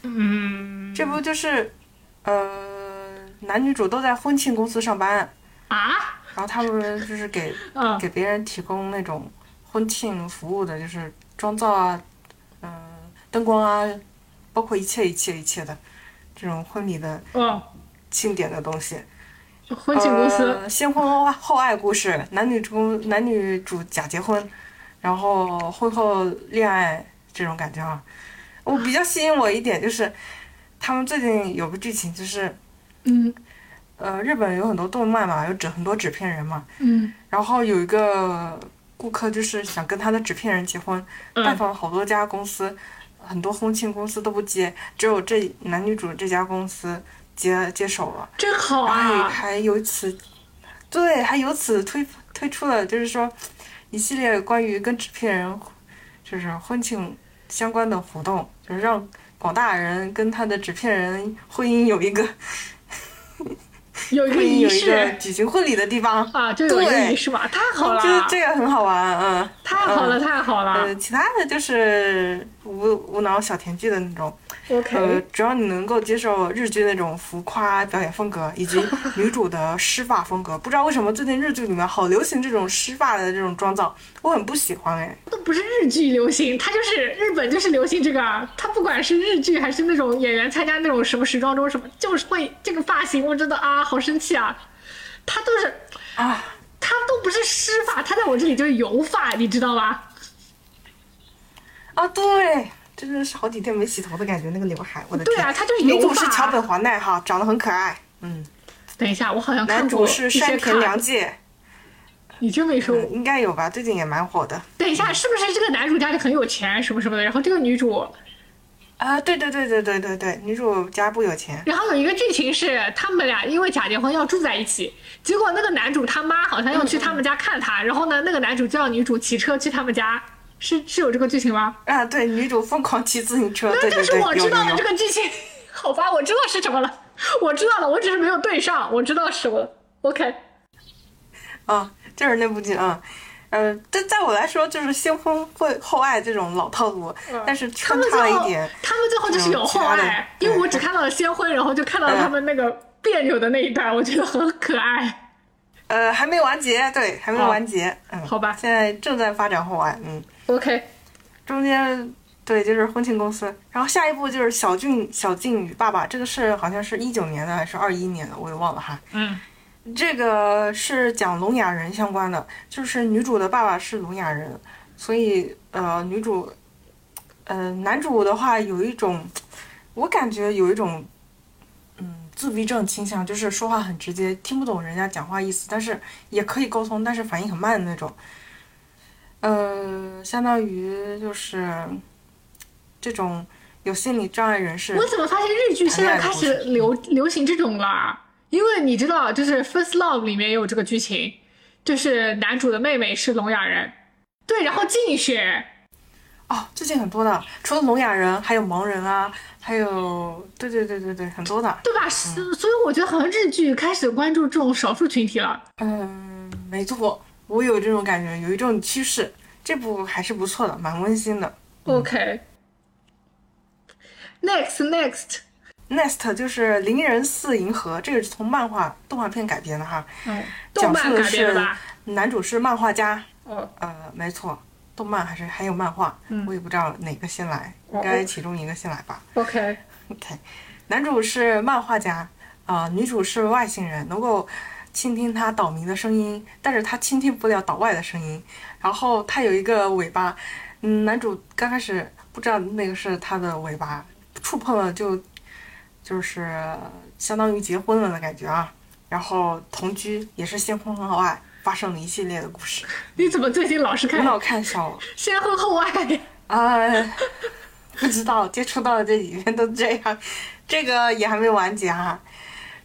嗯，这部就是，呃，男女主都在婚庆公司上班，啊，然后他们就是给 嗯给别人提供那种婚庆服务的，就是妆造啊，嗯、灯光啊，包括一切一切一切的这种婚礼的哦，庆典的东西。婚庆公司，呃、先婚后后爱故事，男女主男女主假结婚，然后婚后恋爱这种感觉啊。我比较吸引我一点就是，他们最近有个剧情就是，嗯。呃，日本有很多动漫嘛，有纸很多纸片人嘛，嗯。然后有一个顾客就是想跟他的纸片人结婚，拜嗯，访了好多家公司，很多婚庆公司都不接，只有这男女主这家公司接接手了。真好哎，啊！还由此，对，还由此推推出了就是说一系列关于跟纸片人就是婚庆相关的活动，就是让广大人跟他的纸片人婚姻有一个有一个 仪式举行婚礼的地方。啊，就有一个对仪式嘛，太好了，我觉得这个很好玩，嗯，太好了，嗯太好了呃，。其他的就是无无脑小甜剧的那种。OK，、呃，只要你能够接受日剧那种浮夸表演风格，以及 女主的湿发风格，不知道为什么最近日剧里面好流行这种湿发的这种妆造，我很不喜欢哎。都不是日剧流行，它就是日本就是流行这个啊。它不管是日剧还是那种演员参加那种什么时装周什么，就是会这个发型，我真的啊好生气啊！它都是啊，它都不是湿发，它在我这里就是油发，你知道吧？啊，对，真的是好几天没洗头的感觉，那个刘海，我的天。对啊，他就是女。主是桥本环奈哈，长得很可爱。嗯，等一下，我好像看男过主是山田看凉介，你这么一说，嗯，应该有吧？最近也蛮火的。等一下，是不是这个男主家里很有钱什么什么的？然后这个女主，啊，对对对对对对对，女主家不有钱。然后有一个剧情是他们俩因为假结婚要住在一起，结果那个男主他妈好像要去他们家看他，然后呢，那个男主就让女主骑车去他们家，是是有这个剧情吗？啊，对，女主疯狂骑自行车，那这是我知道的。这个剧情，好吧，我知道是什么了，我知道了，我只是没有对上，我知道是什么了。OK，啊，就是那部剧啊。呃，这在我来说就是先婚后后爱这种老套路，但是他穿们最后插了一点，他们最后就是有后爱，因为我只看到了先婚，然后就看到了他们那个别扭的那一段，我觉得很可爱。呃，还没完结，对，还没哦完结，嗯，好吧现在正在发展后爱，嗯，OK，中间对就是婚庆公司，然后下一步就是小俊小静与爸爸，这个是好像是一九年的还是二一年的，我也忘了哈，嗯，这个是讲聋哑人相关的，就是女主的爸爸是聋哑人，所以呃，女主，呃，男主的话有一种，我感觉有一种，嗯，自闭症倾向，就是说话很直接，听不懂人家讲话意思，但是也可以沟通，但是反应很慢的那种。呃，相当于就是这种有心理障碍人士我怎么发现日剧现在开始流流行这种了？因为你知道，就是《First Love》里面也有这个剧情，就是男主的妹妹是聋哑人，对，然后静雪，哦，最近很多的，除了聋哑人，还有盲人啊，还有对对对对对，很多的。对吧？是所以我觉得好像日剧开始关注这种少数群体了。嗯，没错，我有这种感觉，有一种趋势。这部还是不错的，蛮温馨的。OK，Next，Next，Next，就是《灵人四银河》，这个是从漫画动画片改编的哈。嗯，动漫讲述的是改编的吧？男主是漫画家，哦，呃，没错，动漫还是还有漫画，嗯我也不知道哪个先来，哦应该其中一个先来吧。OK，OK，男主是漫画家，啊、女主是外星人，能够倾听他岛民的声音，但是他倾听不了岛外的声音。然后他有一个尾巴，嗯，男主刚开始不知道那个是他的尾巴，触碰了就就是相当于结婚了的感觉啊。然后同居也是先婚后爱，发生了一系列的故事。你怎么最近老是看无脑看小先婚后爱？啊，不知道接触到的这几篇都这样，这个也还没完结哈、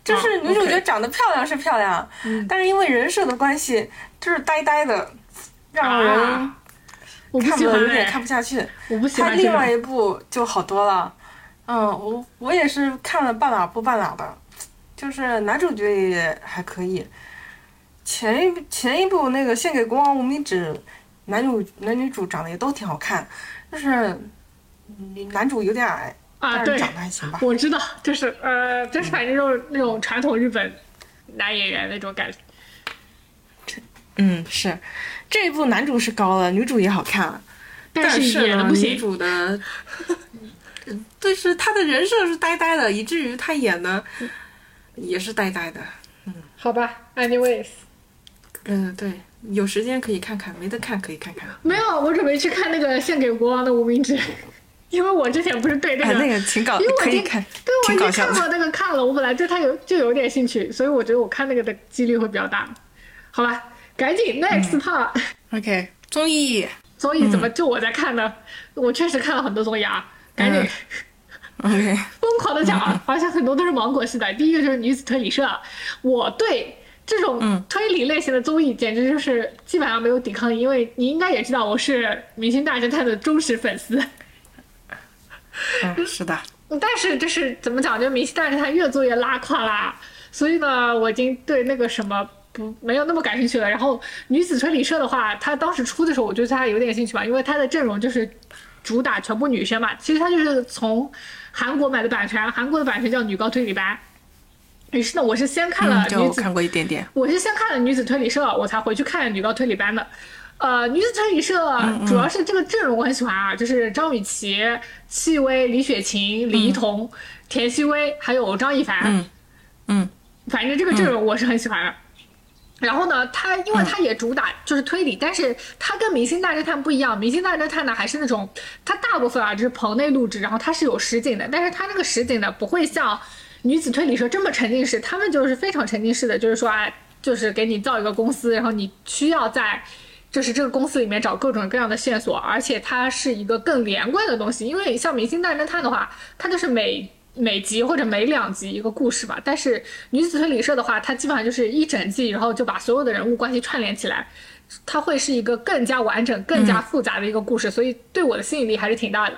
就是哦女主角长得漂亮是漂亮，嗯但是因为人设的关系，就是呆呆的，让人啊我不看喜欢哎的有点看不下去。我不喜他欢这种。另外一部就好多了，嗯，我我也是看了半拉不半拉的，就是男主角也还可以。前一前一部那个献给国王无名指，男主男女主长得也都挺好看，就是嗯男主有点矮，啊，对，长得还行吧。我知道，就是呃，就是反正就是那种传统日本男演员那种感觉。嗯，是这一部男主是高了，女主也好看，但是演的不行，主的，嗯就是他的人设是呆呆的，以至于他演的也是呆呆的。嗯好吧？Anyways，嗯，对，有时间可以看看，没得看可以看看。没有，我准备去看那个献给国王的无名指，因为我之前不是对那哎，个，那个挺搞，因为我已经看，对我已。经看过那个看了，我本来对他有就有点兴趣，所以我觉得我看那个的几率会比较大。好吧，赶紧 next part。OK，综艺 综艺怎么就我在看呢？我确实看了很多综艺啊，赶紧。嗯 OK，疯狂的讲，而且很多都是芒果系的。第一个就是女子推理社，我对这种推理类型的综艺简直就是基本上没有抵抗力，因为你应该也知道我是《明星大侦探》的忠实粉丝。是的，但是就是怎么讲，就《明星大侦探》越做越拉胯啦，所以呢，我已经对那个什么不没有那么感兴趣了。然后女子推理社的话，它当时出的时候，我就对它有点兴趣吧，因为它的阵容就是主打全部女生嘛，其实它就是从韩国买的版权，韩国的版权叫女高推理班。于是呢，我是先看了女子，看过一点点。我是先看了女子推理社，我才回去看女高推理班的。呃，女子推理社主要是这个阵容我很喜欢啊，就是张雨绮、戚薇、李雪琴、李一桐、田曦薇，还有张一凡。嗯嗯，反正这个阵容我是很喜欢的。然后呢，它因为它也主打就是推理，但是它跟《明星大侦探》不一样，《明星大侦探》呢还是那种它大部分啊就是棚内录制，然后它是有实景的，但是它那个实景呢不会像女子推理社这么沉浸式，他们就是非常沉浸式的，就是说啊，就是给你造一个公司，然后你需要在就是这个公司里面找各种各样的线索，而且它是一个更连贯的东西，因为像《明星大侦探》的话，它就是每。每集或者每两集一个故事吧，但是女子推理社的话，它基本上就是一整季，然后就把所有的人物关系串联起来，它会是一个更加完整、更加复杂的一个故事，所以对我的吸引力还是挺大的。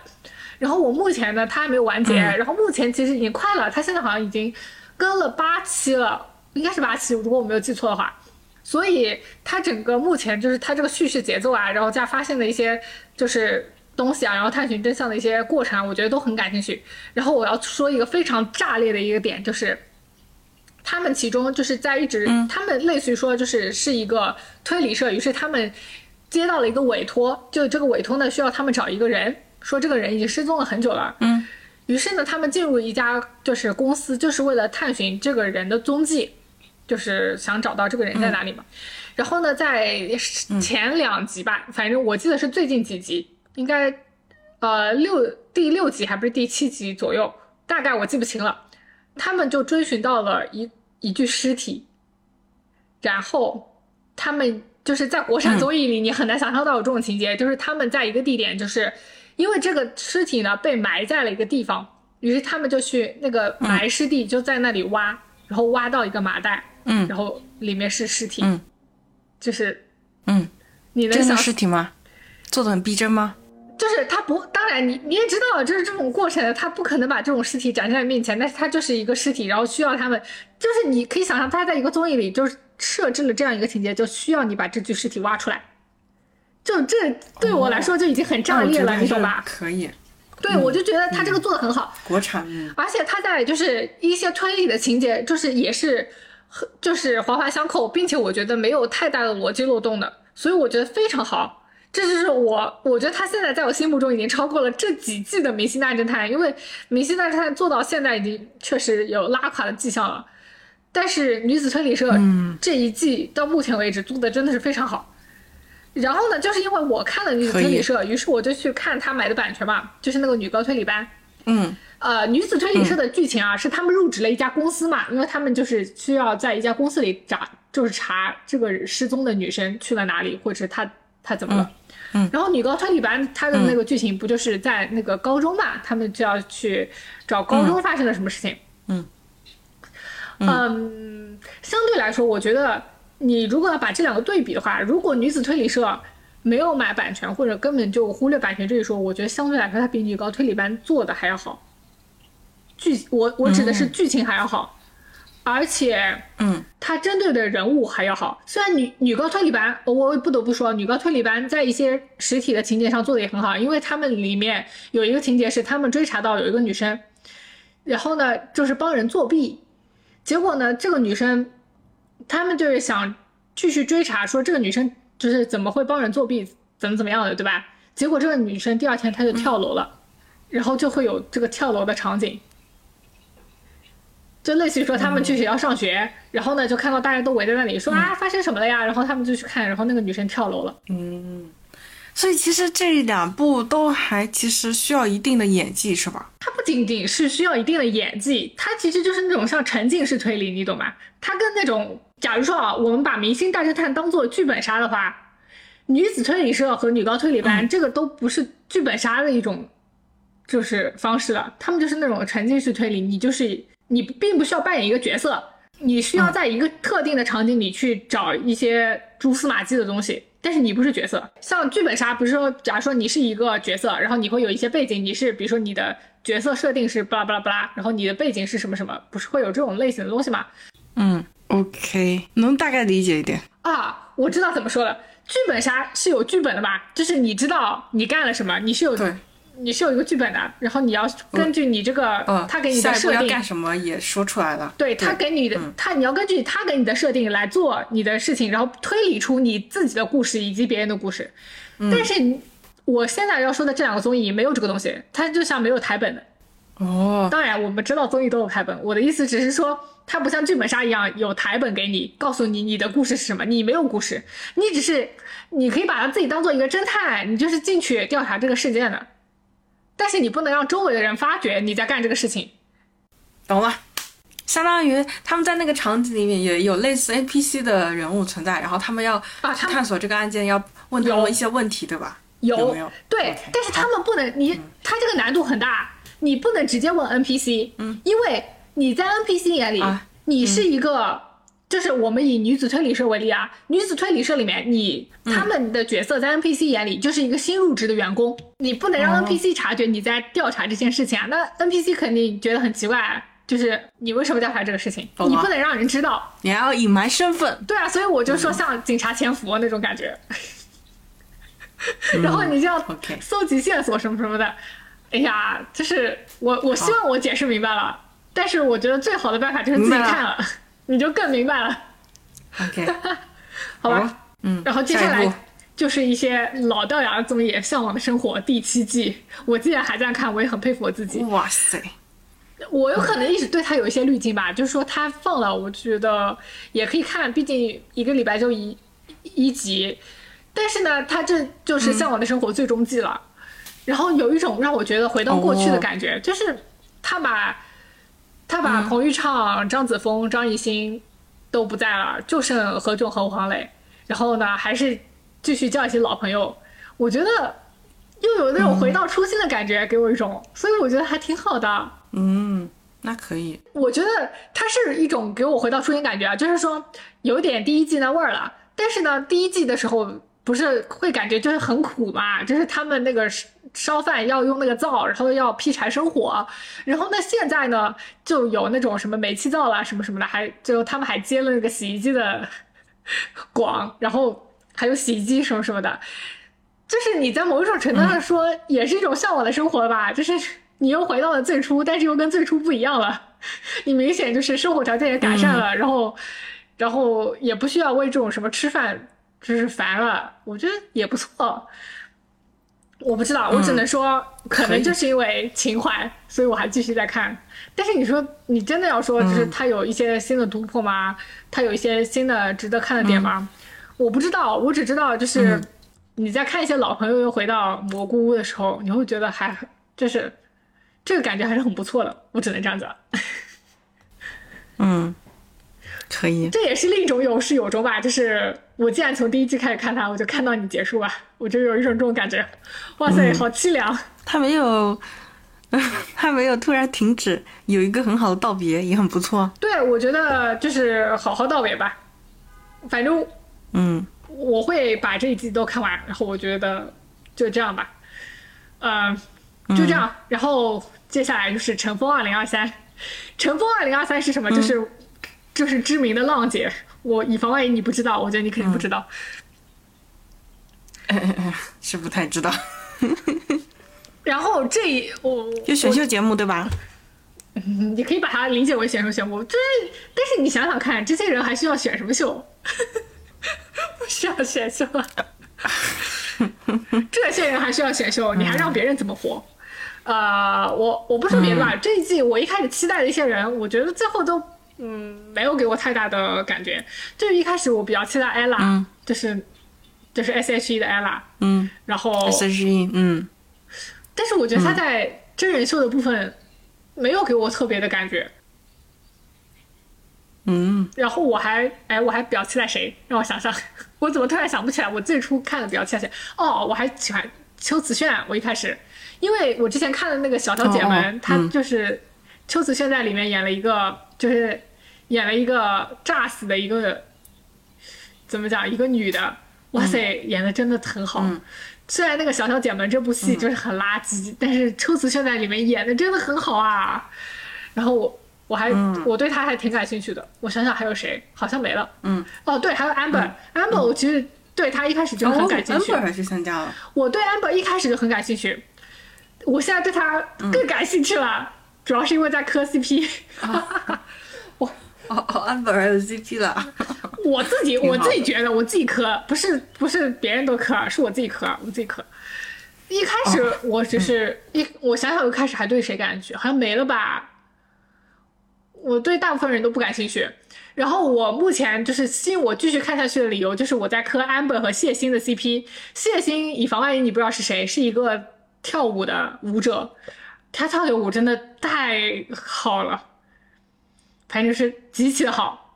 然后我目前呢，它还没有完结，然后目前其实已经快了，它现在好像已经更了八期了，应该是八期，如果我没有记错的话。所以它整个目前就是它这个叙事节奏啊，然后加发现的一些就是。东西啊，然后探寻真相的一些过程，我觉得都很感兴趣。然后我要说一个非常炸裂的一个点，就是他们其中就是在一直，他们类似于说就是是一个推理社，于是他们接到了一个委托，就这个委托呢需要他们找一个人，说这个人已经失踪了很久了。嗯，于是呢，他们进入一家就是公司，就是为了探寻这个人的踪迹，就是想找到这个人在哪里嘛。然后呢，在前两集吧，反正我记得是最近几集。应该，呃，六第六集还不是第七集左右，大概我记不清了。他们就追寻到了一一具尸体，然后他们就是在国产综艺里，你很难想象到有这种情节，就是他们在一个地点，就是因为这个尸体呢被埋在了一个地方，于是他们就去那个埋尸地，就在那里挖，然后挖到一个麻袋，嗯，然后里面是尸体，嗯，就是，嗯，你能想尸体吗？做的很逼真吗？就是他不，当然你你也知道，就是这种过程，他不可能把这种尸体展示在面前，但是他就是一个尸体，然后需要他们，就是你可以想象他在一个综艺里，就是设置了这样一个情节，就需要你把这具尸体挖出来，就这对我来说就已经很炸裂了，你懂吧？可以，对我就觉得他这个做的很好，国产，而且他在就是一些推理的情节，就是也是就是环环相扣，并且我觉得没有太大的逻辑漏洞的，所以我觉得非常好。这就是我，我觉得他现在在我心目中已经超过了这几季的《明星大侦探》，因为《明星大侦探》做到现在已经确实有拉垮的迹象了。但是女子推理社这一季到目前为止做的真的是非常好。然后呢，就是因为我看了女子推理社，于是我就去看他买的版权嘛，就是那个女高推理班。嗯，呃，女子推理社的剧情啊，是他们入职了一家公司嘛，因为他们就是需要在一家公司里找，就是查这个失踪的女生去了哪里，或者她她怎么了。嗯，然后女高推理班它的那个剧情不就是在那个高中嘛？他们就要去找高中发生了什么事情。嗯，嗯，相对来说，我觉得你如果要把这两个对比的话，如果女子推理社没有买版权或者根本就忽略版权这一说，我觉得相对来说它比女高推理班做的还要好。剧我我指的是剧情还要好。而且，嗯，它针对的人物还要好。虽然女女高推理班，我不得不说，女高推理班在一些实体的情节上做的也很好。因为他们里面有一个情节是，他们追查到有一个女生，然后呢，就是帮人作弊。结果呢，这个女生，他们就是想继续追查，说这个女生就是怎么会帮人作弊，怎么怎么样的，对吧？结果这个女生第二天她就跳楼了，然后就会有这个跳楼的场景。就类似于说，他们去学校上学，然后呢，就看到大家都围在那里说啊，发生什么了呀？然后他们就去看，然后那个女生跳楼了。嗯，所以其实这两部都还其实需要一定的演技，是吧？它不仅仅是需要一定的演技，它其实就是那种像沉浸式推理，你懂吗？它跟那种，假如说啊，我们把《明星大侦探》当做剧本杀的话，女子推理社和女高推理班这个都不是剧本杀的一种就是方式了，他们就是那种沉浸式推理，你就是。你并不需要扮演一个角色，你需要在一个特定的场景里去找一些蛛丝马迹的东西，但是你不是角色。像剧本杀，不是说，假如说你是一个角色，然后你会有一些背景，你是比如说你的角色设定是巴拉巴拉巴拉，然后你的背景是什么什么，不是会有这种类型的东西吗？嗯，OK，能大概理解一点啊，我知道怎么说了。剧本杀是有剧本的吧？就是你知道你干了什么，你是有你是有一个剧本的，然后你要根据你这个、呃，他给你的设定，干什么也说出来了。对他给你的，他你要根据他给你的设定来做你的事情，然后推理出你自己的故事以及别人的故事。但是你我现在要说的这两个综艺没有这个东西，它就像没有台本的。哦，当然，我们知道综艺都有台本，我的意思只是说，它不像剧本杀一样有台本给你，告诉你你的故事是什么，你没有故事，你只是你可以把它自己当做一个侦探，你就是进去调查这个事件的，但是你不能让周围的人发觉你在干这个事情。懂了。相当于他们在那个场景里面也有类似 NPC 的人物存在，然后他们要探索这个案件，要问他有们一些问题，对吧？有有没有对但是他们不能，你他这个难度很大，你不能直接问 NPC，嗯，因为你在 NPC 眼里，啊你是一个，就是我们以女子推理社为例啊，女子推理社里面，你他们的角色在 NPC 眼里就是一个新入职的员工，你不能让哦。NPC 察觉你在调查这件事情啊，那 NPC 肯定觉得很奇怪，就是你为什么调查这个事情，你不能让人知道，你还要隐瞒身份，对啊，所以我就说像警察潜伏那种感觉，然后你就要搜集线索什么什么的。哎呀，就是我我希望我解释明白了，但是我觉得最好的办法就是自己看了，你就更明白了，OK，好吧？嗯，然后接下来就是一些老掉牙的综艺，《向往的生活》第七季，我既然还在看，我也很佩服我自己。哇塞，我有可能一直对他有一些滤镜吧，就是说他放了，我觉得也可以看，毕竟一个礼拜就一一集。但是呢，他这就是《向往的生活》最终季了，然后有一种让我觉得回到过去的感觉，就是他把他把彭昱畅、张子枫、张艺兴都不在了，就剩何炅和黄磊，然后呢，还是继续叫一些老朋友，我觉得又有那种回到初心的感觉，给我一种，所以我觉得还挺好的。嗯，那可以，我觉得它是一种给我回到初心感觉啊，就是说有点第一季那味儿了。但是呢，第一季的时候不是会感觉就是很苦嘛，就是他们那个烧饭要用那个灶，然后要劈柴生火，然后那现在呢就有那种什么煤气灶啦什么什么的，还就他们还接了那个洗衣机的广，然后还有洗衣机什么什么的。就是你在某一种程度上说，也是一种向往的生活吧。就是你又回到了最初，但是又跟最初不一样了。你明显就是生活条件也改善了，然后，然后也不需要为这种什么吃饭就是烦了。我觉得也不错。我不知道，我只能说，可能就是因为情怀，所以我还继续在看。但是你说，你真的要说，就是它有一些新的突破吗？它有一些新的值得看的点吗？我不知道，我只知道就是。你在看一些老朋友又回到蘑菇屋的时候，你会觉得还就是这个感觉还是很不错的，我只能这样讲。嗯，可以，这也是另一种有始有终吧。就是我既然从第一季开始看它，我就看到你结束吧，我就有一种这种感觉。哇塞，好凄凉！他没有，他没有突然停止，有一个很好的道别，也很不错。对，我觉得就是好好道别吧。反正嗯，我会把这一季都看完，然后我觉得就这样吧。嗯、就这样。然后接下来就是《乘风二零二三》，《乘风二零二三》是什么？就是就是知名的浪姐。我以防万一你不知道，我觉得你肯定不知道。是不太知道，然后这一我就选秀节目对吧？你可以把它理解为选秀节目，就是，但是你想想看，这些人还需要选什么秀？不需要选秀了，这些人还需要选秀，你还让别人怎么活？呃，我我不说别的吧，这一季我一开始期待的一些人，我觉得最后都嗯没有给我太大的感觉。就是一开始我比较期待 ella，、嗯就是就是 S H E 的 ella，嗯然后，S H E，嗯但是我觉得他在真人秀的部分没有给我特别的感觉。嗯，然后我还哎，我还比较期待谁？让我想想，我怎么突然想不起来？我最初看的比较期待谁？哦，我还喜欢邱子炫。我一开始，因为我之前看的那个《小小姐们》哦哦她嗯就是邱子炫在里面演了一个，就是演了一个炸死的一个怎么讲一个女的，哇塞，演的真的很好。虽然那个《小小姐们》这部戏就是很垃圾，但是秋瓷炫在里面演的真的很好啊。然后我我还、我对她还挺感兴趣的。我想想还有谁，好像没了。嗯，哦对，还有 Amber、Amber 我其实对他一开始就很感兴趣。哦，Amber 还是参加了，我对 Amber 一开始就很感兴趣，我现在对他更感兴趣了，主要是因为在磕 CP。哦哦，amber 还有 CP 了。我自己我自己觉得我自己磕，不是不是别人都磕，是我自己磕，我自己磕。一开始我只是一，我想想，一开始还对谁感兴趣？好像没了吧。我对大部分人都不感兴趣。然后我目前就是吸引我继续看下去的理由，就是我在磕 amber 和谢欣的 CP。谢欣以防万一你不知道是谁，是一个跳舞的舞者，他跳的舞真的太好了，反正是极其的好。